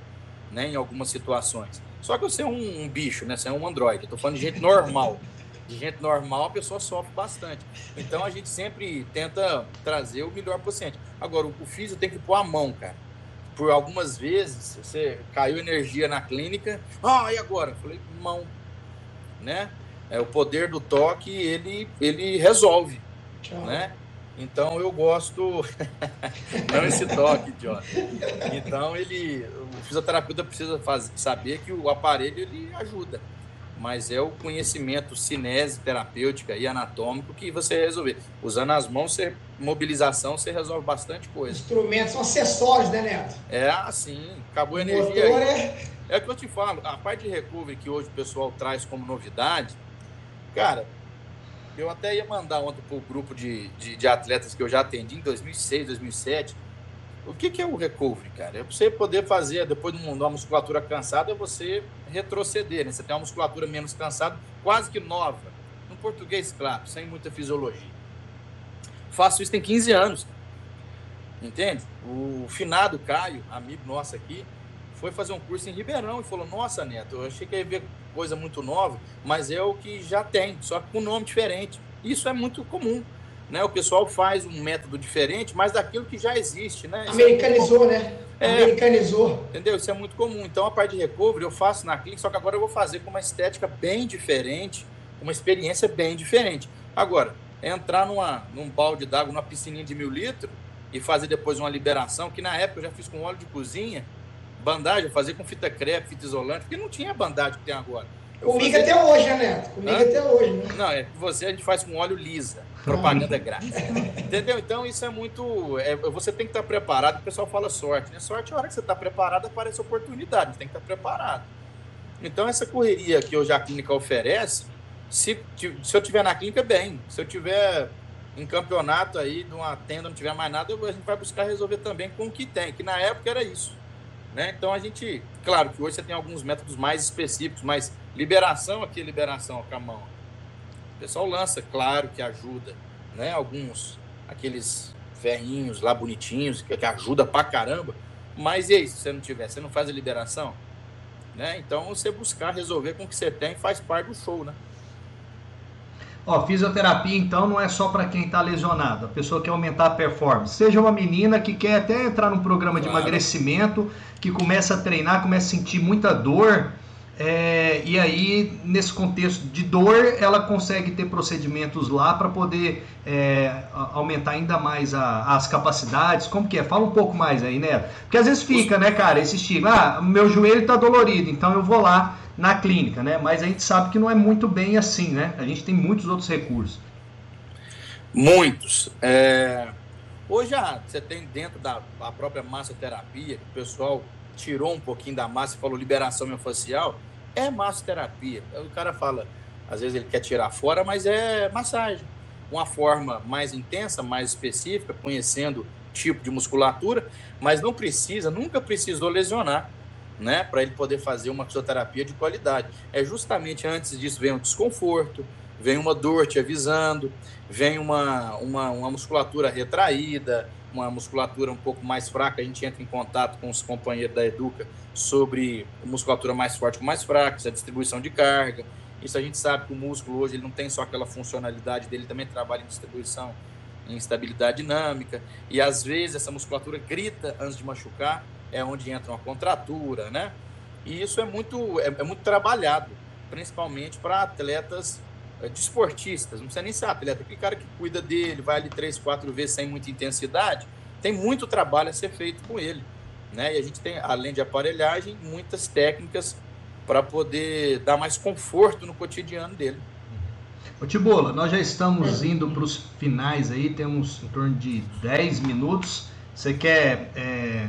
né, em algumas situações. Só que você é um, um bicho, né, você é um androide. Eu tô falando de gente normal. De gente normal, a pessoa sofre bastante. Então a gente sempre tenta trazer o melhor paciente. Agora, o, o físico tem que pôr a mão, cara. Por algumas vezes, você caiu energia na clínica. Ah, e agora? Falei, mão, né? É, o poder do toque, ele, ele resolve, Tchau. né? Então eu gosto, não esse toque, John. Então ele, o fisioterapeuta precisa fazer, saber que o aparelho ele ajuda, mas é o conhecimento cinese terapêutica e anatômico que você resolver. Usando as mãos, você, mobilização, você resolve bastante coisa. Instrumentos são acessórios, né, Neto? É assim, acabou a energia. É... é o que eu te falo, a parte de recovery que hoje o pessoal traz como novidade, cara, eu até ia mandar ontem para o grupo de, de, de, atletas que eu já atendi em 2006, 2007. O que, que é o recovery, cara? É você poder fazer, depois de uma musculatura cansada, é você retroceder, né? Você tem uma musculatura menos cansada, quase que nova. No português, claro, sem muita fisiologia. Faço isso tem 15 anos. Entende? O finado Caio, amigo nosso aqui, foi fazer um curso em Ribeirão e falou: Nossa, Neto, eu achei que ia ver coisa muito nova, mas é o que já tem, só que com nome diferente. Isso é muito comum. Né? O pessoal faz um método diferente, mas daquilo que já existe. Né? É Americanizou, é né? É, Americanizou. Entendeu? Isso é muito comum. Então, a parte de recovery eu faço na clínica, só que agora eu vou fazer com uma estética bem diferente, uma experiência bem diferente. Agora, entrar numa, num balde d'água, numa piscininha de mil litros e fazer depois uma liberação, que na época eu já fiz com óleo de cozinha, bandagem, fazer com fita crepe, fita isolante, porque não tinha bandagem que tem agora. Comigo fazia... até hoje, né, Neto? Comigo Hã? até hoje, né? Não, é que você a gente faz com óleo lisa. Propaganda grátis. Entendeu? Então isso é muito. É, você tem que estar preparado. O pessoal fala sorte. Né? Sorte, a hora que você está preparado, aparece oportunidade. Você tem que estar preparado. Então, essa correria que hoje a clínica oferece, se, se eu tiver na clínica, bem. Se eu tiver em campeonato aí, de uma tenda, não tiver mais nada, a gente vai buscar resolver também com o que tem, que na época era isso. Né? Então a gente, claro que hoje você tem alguns métodos mais específicos, mas liberação aqui, liberação com a mão. O pessoal lança, claro que ajuda, né? Alguns, aqueles ferrinhos lá bonitinhos, que, que ajuda pra caramba, mas e aí, se você não tiver, você não faz a liberação? Né? Então você buscar resolver com o que você tem faz parte do show, né? Ó, fisioterapia então não é só para quem está lesionado, a pessoa quer aumentar a performance. Seja uma menina que quer até entrar num programa claro. de emagrecimento, que começa a treinar, começa a sentir muita dor, é, e aí, nesse contexto de dor, ela consegue ter procedimentos lá para poder é, aumentar ainda mais a, as capacidades. Como que é? Fala um pouco mais aí, né? Porque às vezes fica, né, cara, esse estigma, ah, meu joelho está dolorido, então eu vou lá na clínica, né? Mas a gente sabe que não é muito bem assim, né? A gente tem muitos outros recursos. Muitos. É... Hoje ah, você tem dentro da própria massoterapia, o pessoal tirou um pouquinho da massa e falou liberação miofascial, é massoterapia. O cara fala, às vezes ele quer tirar fora, mas é massagem. Uma forma mais intensa, mais específica, conhecendo tipo de musculatura, mas não precisa, nunca precisou lesionar, né, para ele poder fazer uma fisioterapia de qualidade. É justamente antes disso vem um desconforto, vem uma dor te avisando, vem uma, uma, uma musculatura retraída, uma musculatura um pouco mais fraca, a gente entra em contato com os companheiros da Educa sobre musculatura mais forte com mais fraca, essa distribuição de carga. Isso a gente sabe que o músculo hoje ele não tem só aquela funcionalidade dele, também trabalha em distribuição, em estabilidade dinâmica. E às vezes essa musculatura grita antes de machucar, é onde entra uma contratura, né? E isso é muito, é, é muito trabalhado, principalmente para atletas desportistas, não precisa nem ser atleta, aquele cara que cuida dele, vai ali três, quatro vezes sem muita intensidade, tem muito trabalho a ser feito com ele. Né? E a gente tem, além de aparelhagem, muitas técnicas para poder dar mais conforto no cotidiano dele. Ô Tibola, nós já estamos indo para os finais aí, temos em torno de 10 minutos. Você quer é,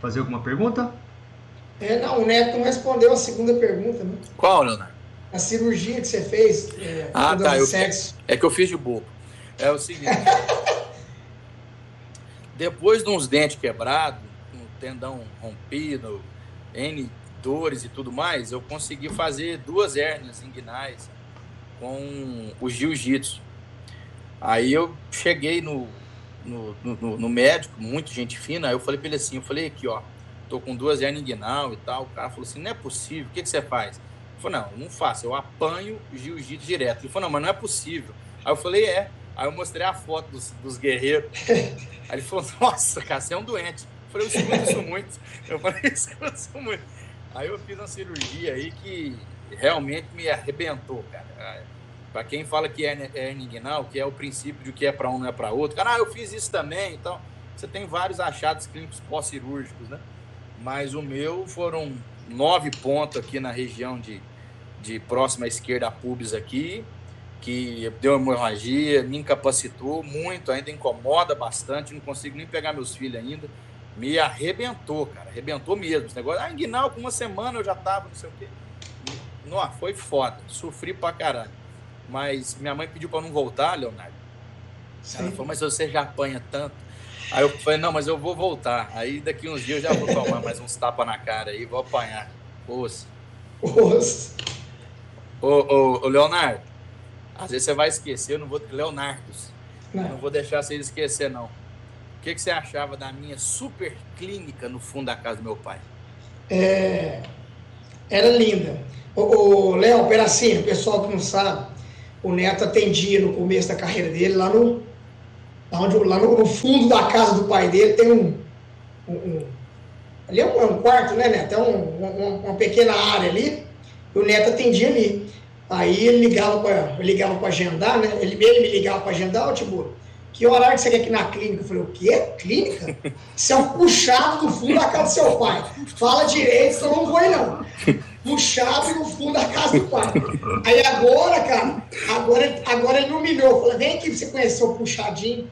fazer alguma pergunta? É, não, o Neto não respondeu a segunda pergunta, né? Qual, Leonardo? A cirurgia que você fez. É, ah, tá. Eu, sexo. é que eu fiz de bobo. É o seguinte. depois de uns dentes quebrados, um tendão rompido, N dores e tudo mais, eu consegui fazer duas hérnias inguinais com o jiu-jitsu. Aí eu cheguei no, no, no, no, médico, muito gente fina, aí eu falei para ele assim, eu falei aqui, ó, tô com duas hernias inguinal e tal. O cara falou assim, não é possível, o que, que você faz? Eu falei, não, não faço, eu apanho jiu-jitsu direto. Ele falou, não, mas não é possível. Aí eu falei, é. Aí eu mostrei a foto dos, dos guerreiros. Aí ele falou, nossa, cara, você é um doente. Eu falei, eu escuto isso muito. Eu falei, eu escuto isso muito. Aí eu fiz uma cirurgia aí que realmente me arrebentou, cara. Para quem fala que é, é inguinal, que é o princípio de que é para um não é para outro, cara, ah, eu fiz isso também, então você tem vários achados clínicos pós-cirúrgicos, né? Mas o meu foram nove pontos aqui na região de, de próxima esquerda a pubis aqui, que deu hemorragia, me incapacitou muito, ainda incomoda bastante, não consigo nem pegar meus filhos ainda. Me arrebentou, cara, arrebentou mesmo. Esse negócio, ah, inguinal, com uma semana eu já tava, não sei o quê. Não, foi foda, sofri pra caralho. Mas minha mãe pediu para não voltar, Leonardo. Sim. Ela falou, mas você já apanha tanto. Aí eu falei, não, mas eu vou voltar. Aí daqui uns dias eu já vou tomar mais uns tapas na cara aí, vou apanhar. Osso. Osso. Ô, ô, ô, Leonardo, às vezes você vai esquecer, eu não vou. Leonardos. Não. Não vou deixar você esquecer, não. O que, que você achava da minha super clínica no fundo da casa do meu pai? É, era linda. Ô, Léo, Peracinho, pessoal que não sabe, o Neto atendia no começo da carreira dele lá no, onde, lá no, fundo da casa do pai dele tem um, um, um ali é um, é um, quarto, né, Neto? É um, uma, pequena área ali. E o Neto atendia ali. Aí ele ligava para ligava para agendar, né? Ele, ele me ligava para agendar, ó, Tiburo, que horário que você quer aqui na clínica? Eu falei, o quê? Clínica? Isso é um puxado do fundo da casa do seu pai. Fala direito, senão não vou não puxado no fundo da casa do pai. Aí agora, cara, agora, agora ele me humilhou. Falou, vem aqui pra você conhecer o puxadinho.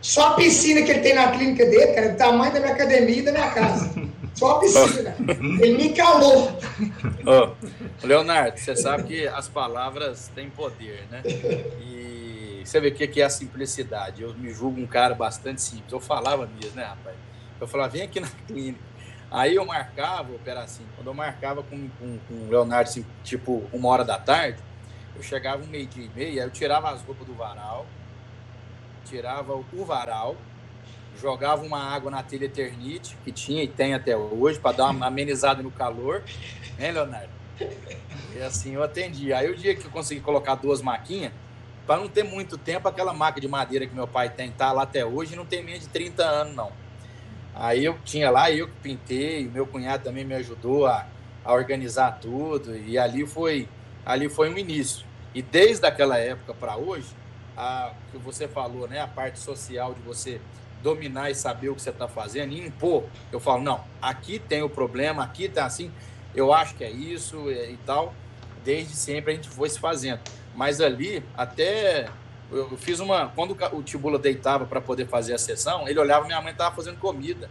Só a piscina que ele tem na clínica dele, cara, do tamanho da minha academia e da minha casa. Só a piscina. Ele me calou. Oh, Leonardo, você sabe que as palavras têm poder, né? E você vê o que é a simplicidade. Eu me julgo um cara bastante simples. Eu falava mesmo, né, rapaz? Eu falava, vem aqui na clínica. Aí eu marcava, o assim, quando eu marcava com, com, com o Leonardo, assim, tipo, uma hora da tarde, eu chegava um meio-dia e meia, eu tirava as roupas do varal, tirava o varal, jogava uma água na telha Eternite, que tinha e tem até hoje, para dar uma amenizada no calor, hein, Leonardo? E assim eu atendia. Aí o dia que eu consegui colocar duas maquinhas, para não ter muito tempo, aquela maca de madeira que meu pai tem, tá lá até hoje, não tem menos de 30 anos, não. Aí eu tinha lá, eu que pintei, meu cunhado também me ajudou a, a organizar tudo, e ali foi, ali foi um início. E desde aquela época para hoje, a que você falou, né, a parte social de você dominar e saber o que você está fazendo e impor. Eu falo, não, aqui tem o problema, aqui está assim, eu acho que é isso e, e tal. Desde sempre a gente foi se fazendo. Mas ali, até eu fiz uma. Quando o Tibula deitava para poder fazer a sessão, ele olhava minha mãe estava fazendo comida.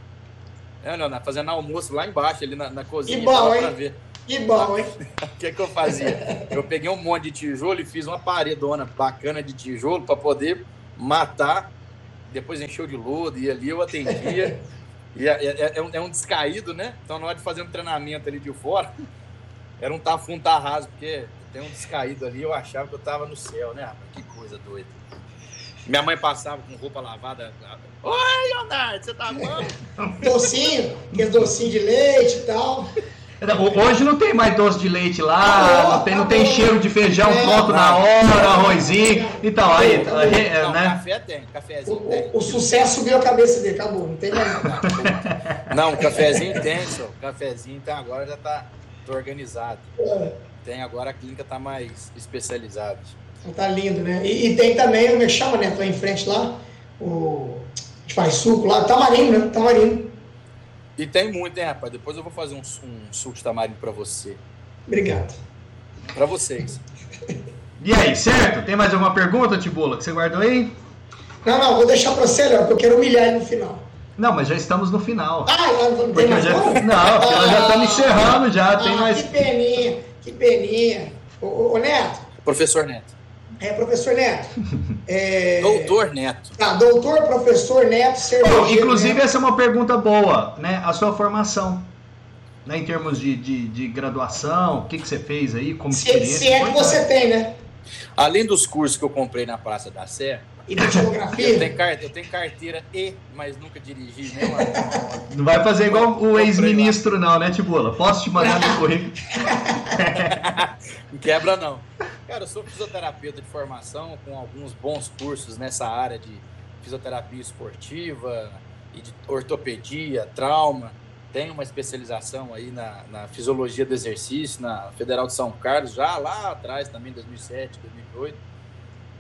É, Leonardo, fazendo almoço lá embaixo, ali na, na cozinha. Que bom, hein? Ver. Que bom, hein? O que, que eu fazia? Eu peguei um monte de tijolo e fiz uma paredona bacana de tijolo para poder matar. Depois encheu de lodo e ali eu atendia. E é, é, é, um, é, um, descaído, né? Então, na hora de fazer um treinamento ali de fora, era um tafundo raso, porque tem um descaído ali, eu achava que eu tava no céu, né? Que coisa doida. Minha mãe passava com roupa lavada. Oi, Leonardo, você tá bom? docinho, aquele docinho de leite e tal. Hoje não tem mais doce de leite lá, não, tem, não tem cheiro de feijão é, pronto na hora, arrozinho. Então, aí, não, é, não, né? Café tem, cafezinho o, tem. O, o, sucesso subiu a cabeça dele, acabou, não tem mais nada. Não, cafezinho tem, senhor. Cafezinho então agora já tá organizado. É. Tem, agora a clínica tá mais especializada. Tá lindo, né? E, e tem também, como é que chama, né? Tô em frente lá, o. A gente faz suco lá, tamarindo, né? Tamarindo. E tem muito, hein, rapaz? Depois eu vou fazer um, um suco de tamarindo para você. Obrigado. Para vocês. E aí, certo? Tem mais alguma pergunta, Tibula, que você guardou aí? Não, não, vou deixar para você, Léo, porque eu quero humilhar ele no final. Não, mas já estamos no final. Ah, não, tem mais já, Não, porque ah, nós já estamos encerrando já. Ah, tem mais... Que peninha, que peninha. Ô, ô, Neto. Professor Neto. É, professor Neto. É... Doutor Neto. Ah, doutor, professor Neto, cervejeiro. inclusive, Neto. essa é uma pergunta boa, né? A sua formação. Né, em termos de, de, de graduação, o que, que você fez aí, como se? Se é que você tem, né? Além dos cursos que eu comprei na Praça da Sé, e da geografia? Eu tenho, carteira, eu tenho carteira e, mas nunca dirigi nenhuma. Não vai fazer igual o ex-ministro, não, né, Tibula? Posso te mandar meu currículo? não quebra, não. Cara, eu sou fisioterapeuta de formação com alguns bons cursos nessa área de fisioterapia esportiva e de ortopedia, trauma. Tenho uma especialização aí na, na fisiologia do exercício na Federal de São Carlos, já lá atrás, também 2007, 2008.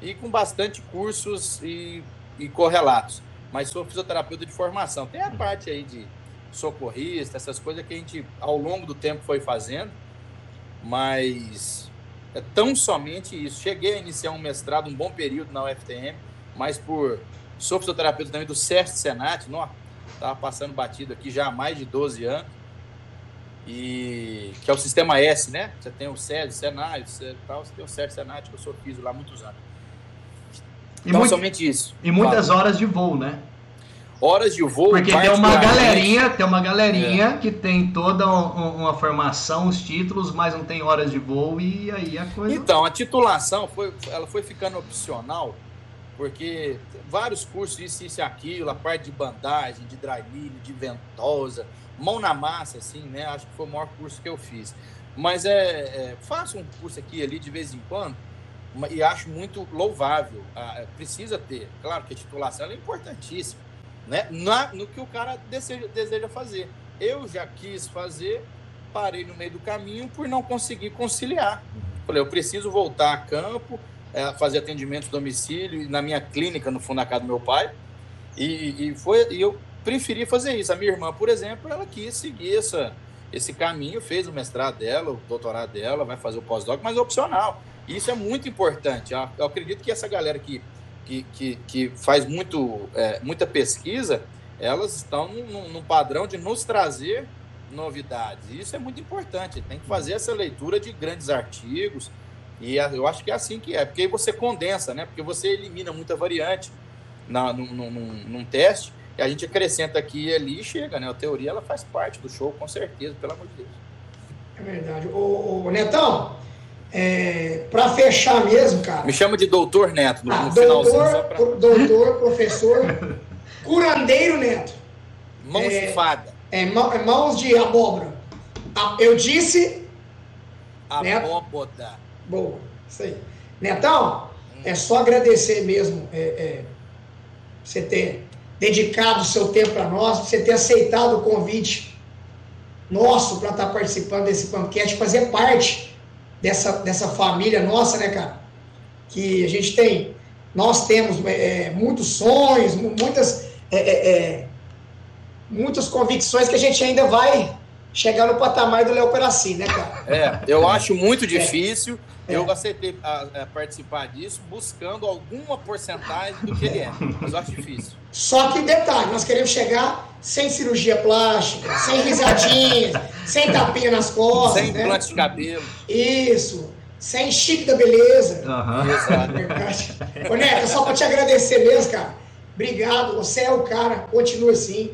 E com bastante cursos e, e correlatos. Mas sou fisioterapeuta de formação. Tem a parte aí de socorrista, essas coisas que a gente, ao longo do tempo, foi fazendo. Mas é tão somente isso. Cheguei a iniciar um mestrado, um bom período na UFTM, mas por sou fisioterapeuta também do SESC Senat, não, estava passando batido aqui já há mais de 12 anos. E que é o sistema S, né? Você tem o SES, o Senat, tal, você tem o SESC Senat, que eu sou físico lá há muitos anos. E então, muito, somente isso. E muitas horas de voo, né? horas de voo. Porque tem uma galerinha, tem uma galerinha é. que tem toda uma formação, os títulos, mas não tem horas de voo e aí a coisa. Então, a titulação foi, ela foi ficando opcional, porque vários cursos, isso, isso e aquilo, a parte de bandagem, de dry de ventosa, mão na massa, assim, né? Acho que foi o maior curso que eu fiz. Mas é, é faço um curso aqui ali de vez em quando e acho muito louvável. Ah, precisa ter, claro que a titulação é importantíssima né? Na, no que o cara deseja, deseja fazer. Eu já quis fazer, parei no meio do caminho por não conseguir conciliar. Falei, eu preciso voltar a campo, é, fazer atendimento domicílio na minha clínica no fundo da casa do meu pai. E, e, foi, e eu preferi fazer isso. A minha irmã, por exemplo, ela quis seguir essa, esse caminho, fez o mestrado dela, o doutorado dela, vai fazer o pós-doc, mas é opcional. Isso é muito importante. Eu acredito que essa galera que que, que, que faz muito, é, muita pesquisa, elas estão num, padrão de nos trazer novidades. Isso é muito importante. Tem que fazer essa leitura de grandes artigos. E eu acho que é assim que é, porque aí você condensa, né? Porque você elimina muita variante na, num, num, num teste, e a gente acrescenta aqui e ali e chega, né? A teoria ela faz parte do show, com certeza, pelo amor de Deus. É verdade. O, o Netão, é, para fechar mesmo, cara. Me chama de doutor Neto no, ah, no doutor, pra... doutor, professor, curandeiro Neto. Mãos é, de fada. É, é, mãos de abóbora. Eu disse. Abóboda. Neto, boa, isso aí. Netão, hum. é só agradecer mesmo é, é, você ter dedicado o seu tempo para nós, você ter aceitado o convite nosso para estar tá participando desse podcast, fazer parte dessa, dessa família nossa, né, cara? Que a gente tem, nós temos é, é muitos sonhos, muitas, é, é, é, muitas convicções que a gente ainda vai chegar no patamar do Léo Peraci, né, cara? É, eu acho muito difícil, Eu aceitei a, a participar disso buscando alguma porcentagem do que ele é, mas eu acho difícil. Só que detalhe, nós queremos chegar sem cirurgia plástica, sem risadinhas, sem tapinha nas costas. Sem né? implante de cabelo. Isso. Sem chique da beleza. Aham. Exato. Ô Neto, só pra te agradecer mesmo, cara. Obrigado, você é o cara, continua assim,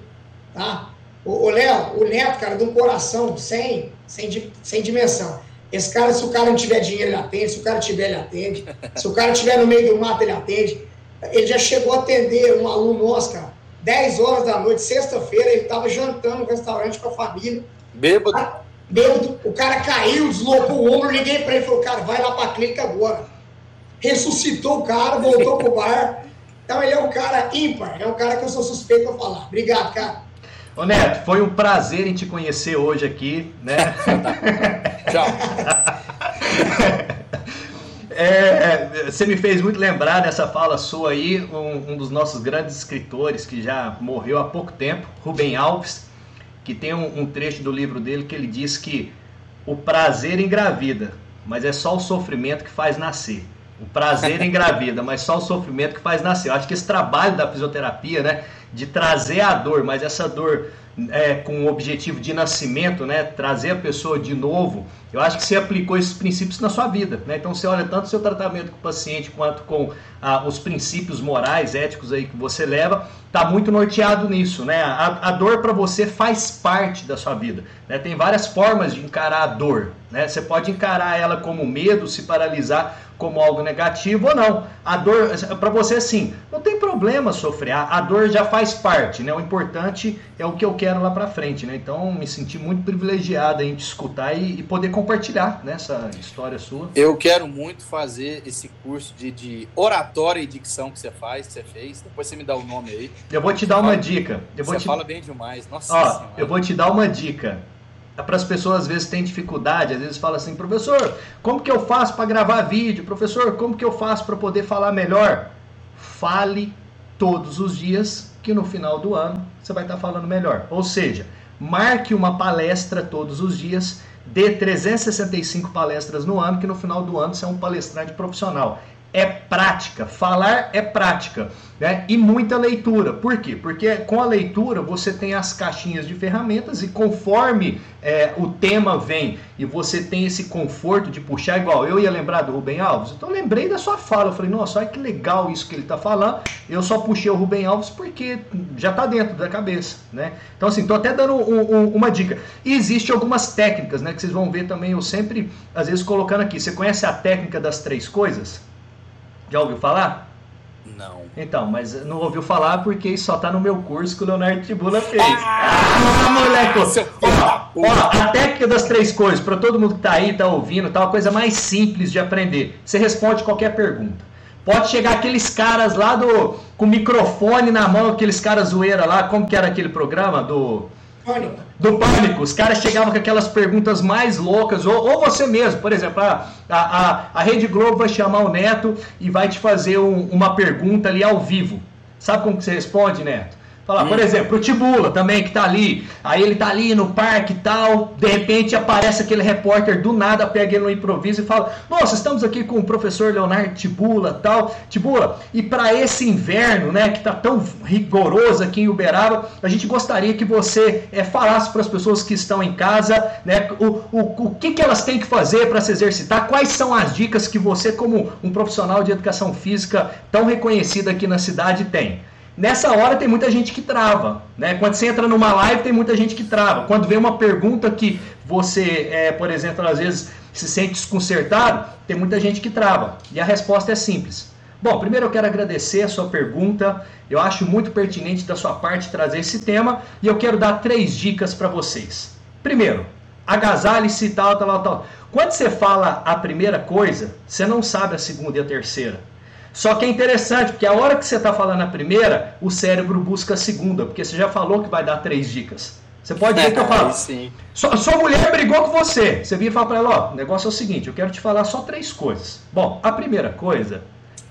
tá? Ô Léo, o Neto, cara, de um coração sem, sem, sem dimensão. Esse cara, se o cara não tiver dinheiro, ele atende. Se o cara tiver, ele atende. Se o cara estiver no meio do mato, ele atende. Ele já chegou a atender um aluno nosso, cara. 10 horas da noite, sexta-feira, ele estava jantando no restaurante com a família. Bêbado. Ah, Bêbado, o cara caiu, deslocou o ombro, liguei pra ele e falou, cara, vai lá pra clínica agora. Ressuscitou o cara, voltou pro bar. Então ele é um cara ímpar, é um cara que eu sou suspeito pra falar. Obrigado, cara. Ô Neto, foi um prazer em te conhecer hoje aqui, né? Tchau. É, você me fez muito lembrar nessa fala sua aí, um, um dos nossos grandes escritores que já morreu há pouco tempo, Rubem Alves, que tem um, um trecho do livro dele que ele diz que o prazer engravida, mas é só o sofrimento que faz nascer. O prazer engravida, mas só o sofrimento que faz nascer. Eu acho que esse trabalho da fisioterapia, né, de trazer a dor, mas essa dor é, com o objetivo de nascimento, né, trazer a pessoa de novo, eu acho que você aplicou esses princípios na sua vida. Né? Então você olha tanto o seu tratamento com o paciente quanto com ah, os princípios morais, éticos aí que você leva, está muito norteado nisso. Né? A, a dor para você faz parte da sua vida. Né? Tem várias formas de encarar a dor. Né? Você pode encarar ela como medo, se paralisar como algo negativo ou não. A dor, para você, assim, não tem problema sofrer. A, a, dor já faz parte, né? O importante é o que eu quero lá para frente, né? Então, me senti muito privilegiado em te escutar e, e poder compartilhar nessa né, história sua. Eu quero muito fazer esse curso de, de oratória e dicção que você faz, que você fez. Depois você me dá o nome aí. Eu vou te dar uma dica. Eu vou você te... fala bem demais. Nossa Ó, senhora. eu vou te dar uma dica para as pessoas às vezes têm dificuldade, às vezes fala assim, professor, como que eu faço para gravar vídeo? Professor, como que eu faço para poder falar melhor? Fale todos os dias que no final do ano você vai estar falando melhor. Ou seja, marque uma palestra todos os dias, dê 365 palestras no ano, que no final do ano você é um palestrante profissional é prática, falar é prática, né? E muita leitura. Por quê? Porque com a leitura você tem as caixinhas de ferramentas e conforme é, o tema vem e você tem esse conforto de puxar, igual eu ia lembrar do Rubem Alves, então lembrei da sua fala, eu falei, nossa, olha que legal isso que ele está falando, eu só puxei o Rubem Alves porque já está dentro da cabeça, né? Então assim, tô até dando um, um, uma dica. E existe algumas técnicas, né, que vocês vão ver também, eu sempre, às vezes, colocando aqui, você conhece a técnica das três coisas? Já ouviu falar? Não. Então, mas não ouviu falar porque só tá no meu curso que o Leonardo Tibula fez. Ah, moleque! Ó, ó, a técnica das três coisas, para todo mundo que tá aí, tá ouvindo, tá uma coisa mais simples de aprender. Você responde qualquer pergunta. Pode chegar aqueles caras lá do com o microfone na mão, aqueles caras zoeira lá, como que era aquele programa do Pânico. do pânico. Os caras chegavam com aquelas perguntas mais loucas, ou, ou você mesmo, por exemplo, a, a, a, Rede Globo vai chamar o Neto e vai te fazer um, uma pergunta ali ao vivo. Sabe como que você responde, Neto? Falar, hum. por exemplo, o Tibula também que tá ali. Aí ele tá ali no parque e tal. De repente aparece aquele repórter do nada, pega ele no improviso e fala: Nossa, estamos aqui com o professor Leonardo Tibula tal. Tibula, e para esse inverno, né, que tá tão rigoroso aqui em Uberaba, a gente gostaria que você é, falasse para as pessoas que estão em casa, né, o, o, o que, que elas têm que fazer para se exercitar, quais são as dicas que você, como um profissional de educação física tão reconhecido aqui na cidade, tem. Nessa hora tem muita gente que trava, né? Quando você entra numa live tem muita gente que trava. Quando vem uma pergunta que você, é, por exemplo, às vezes se sente desconcertado, tem muita gente que trava. E a resposta é simples. Bom, primeiro eu quero agradecer a sua pergunta. Eu acho muito pertinente da sua parte trazer esse tema e eu quero dar três dicas para vocês. Primeiro, agasalhe-se tal, tal, tal. Quando você fala a primeira coisa, você não sabe a segunda e a terceira. Só que é interessante, porque a hora que você está falando a primeira, o cérebro busca a segunda, porque você já falou que vai dar três dicas. Você pode ver que eu falo. Sim. Sua, sua mulher brigou com você. Você vira e fala para ela: ó, o negócio é o seguinte, eu quero te falar só três coisas. Bom, a primeira coisa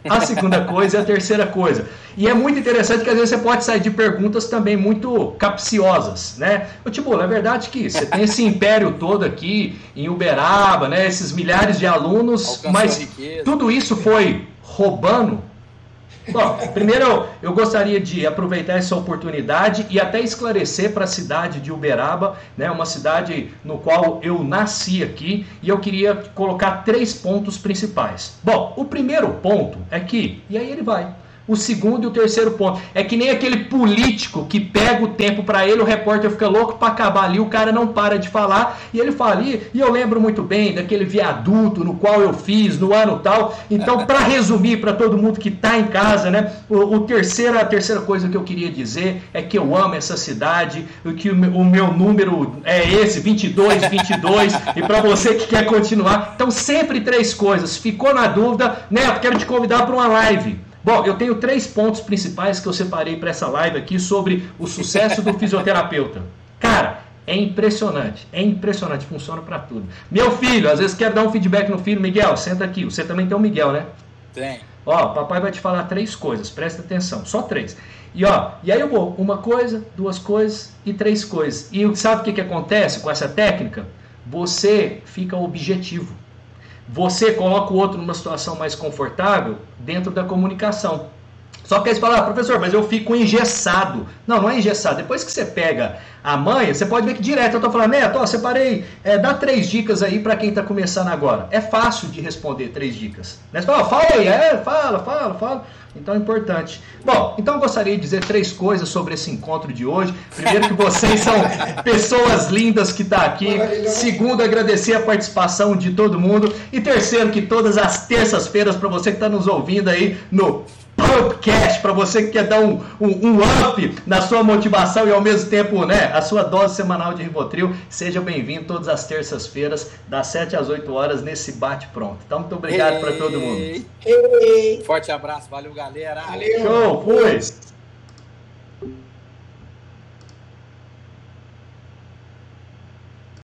a segunda coisa e a terceira coisa. E é muito interessante que às vezes você pode sair de perguntas também muito capciosas, né? O tipo, é verdade que você tem esse império todo aqui em Uberaba, né? Esses milhares de alunos, Alcançou mas tudo isso foi roubando Bom, primeiro eu gostaria de aproveitar essa oportunidade e até esclarecer para a cidade de Uberaba, né, uma cidade no qual eu nasci aqui, e eu queria colocar três pontos principais. Bom, o primeiro ponto é que, e aí ele vai, o segundo e o terceiro ponto. É que nem aquele político que pega o tempo para ele, o repórter fica louco para acabar ali, o cara não para de falar e ele fala ali, e eu lembro muito bem daquele viaduto no qual eu fiz no ano tal. Então, para resumir para todo mundo que está em casa, né, o, o terceira, a terceira coisa que eu queria dizer é que eu amo essa cidade, que o, o meu número é esse, 22, 22, e para você que quer continuar. Então, sempre três coisas. Ficou na dúvida, Neto, quero te convidar para uma live. Bom, eu tenho três pontos principais que eu separei para essa live aqui sobre o sucesso do fisioterapeuta. Cara, é impressionante, é impressionante, funciona para tudo. Meu filho, às vezes quer dar um feedback no filho, Miguel, senta aqui. Você também tem um Miguel, né? Tem. Ó, papai vai te falar três coisas, presta atenção, só três. E ó, e aí eu vou, uma coisa, duas coisas e três coisas. E sabe o que, que acontece com essa técnica? Você fica objetivo. Você coloca o outro numa situação mais confortável dentro da comunicação. Só que aí você fala, ah, professor, mas eu fico engessado. Não, não é engessado. Depois que você pega a manha, você pode ver que direto eu estou falando, Neto, ó, separei, é, dá três dicas aí para quem está começando agora. É fácil de responder três dicas. Né? Você fala, fala aí, é, fala, fala, fala. Então é importante. Bom, então eu gostaria de dizer três coisas sobre esse encontro de hoje. Primeiro que vocês são pessoas lindas que estão tá aqui. Segundo, agradecer a participação de todo mundo. E terceiro, que todas as terças-feiras, para você que está nos ouvindo aí no podcast para você que quer dar um, um, um, up na sua motivação e ao mesmo tempo, né, a sua dose semanal de Rivotril. Seja bem-vindo todas as terças-feiras, das 7 às 8 horas, nesse bate-pronto. Então, muito obrigado para todo mundo. Forte abraço, valeu, galera. Valeu. Show, fui.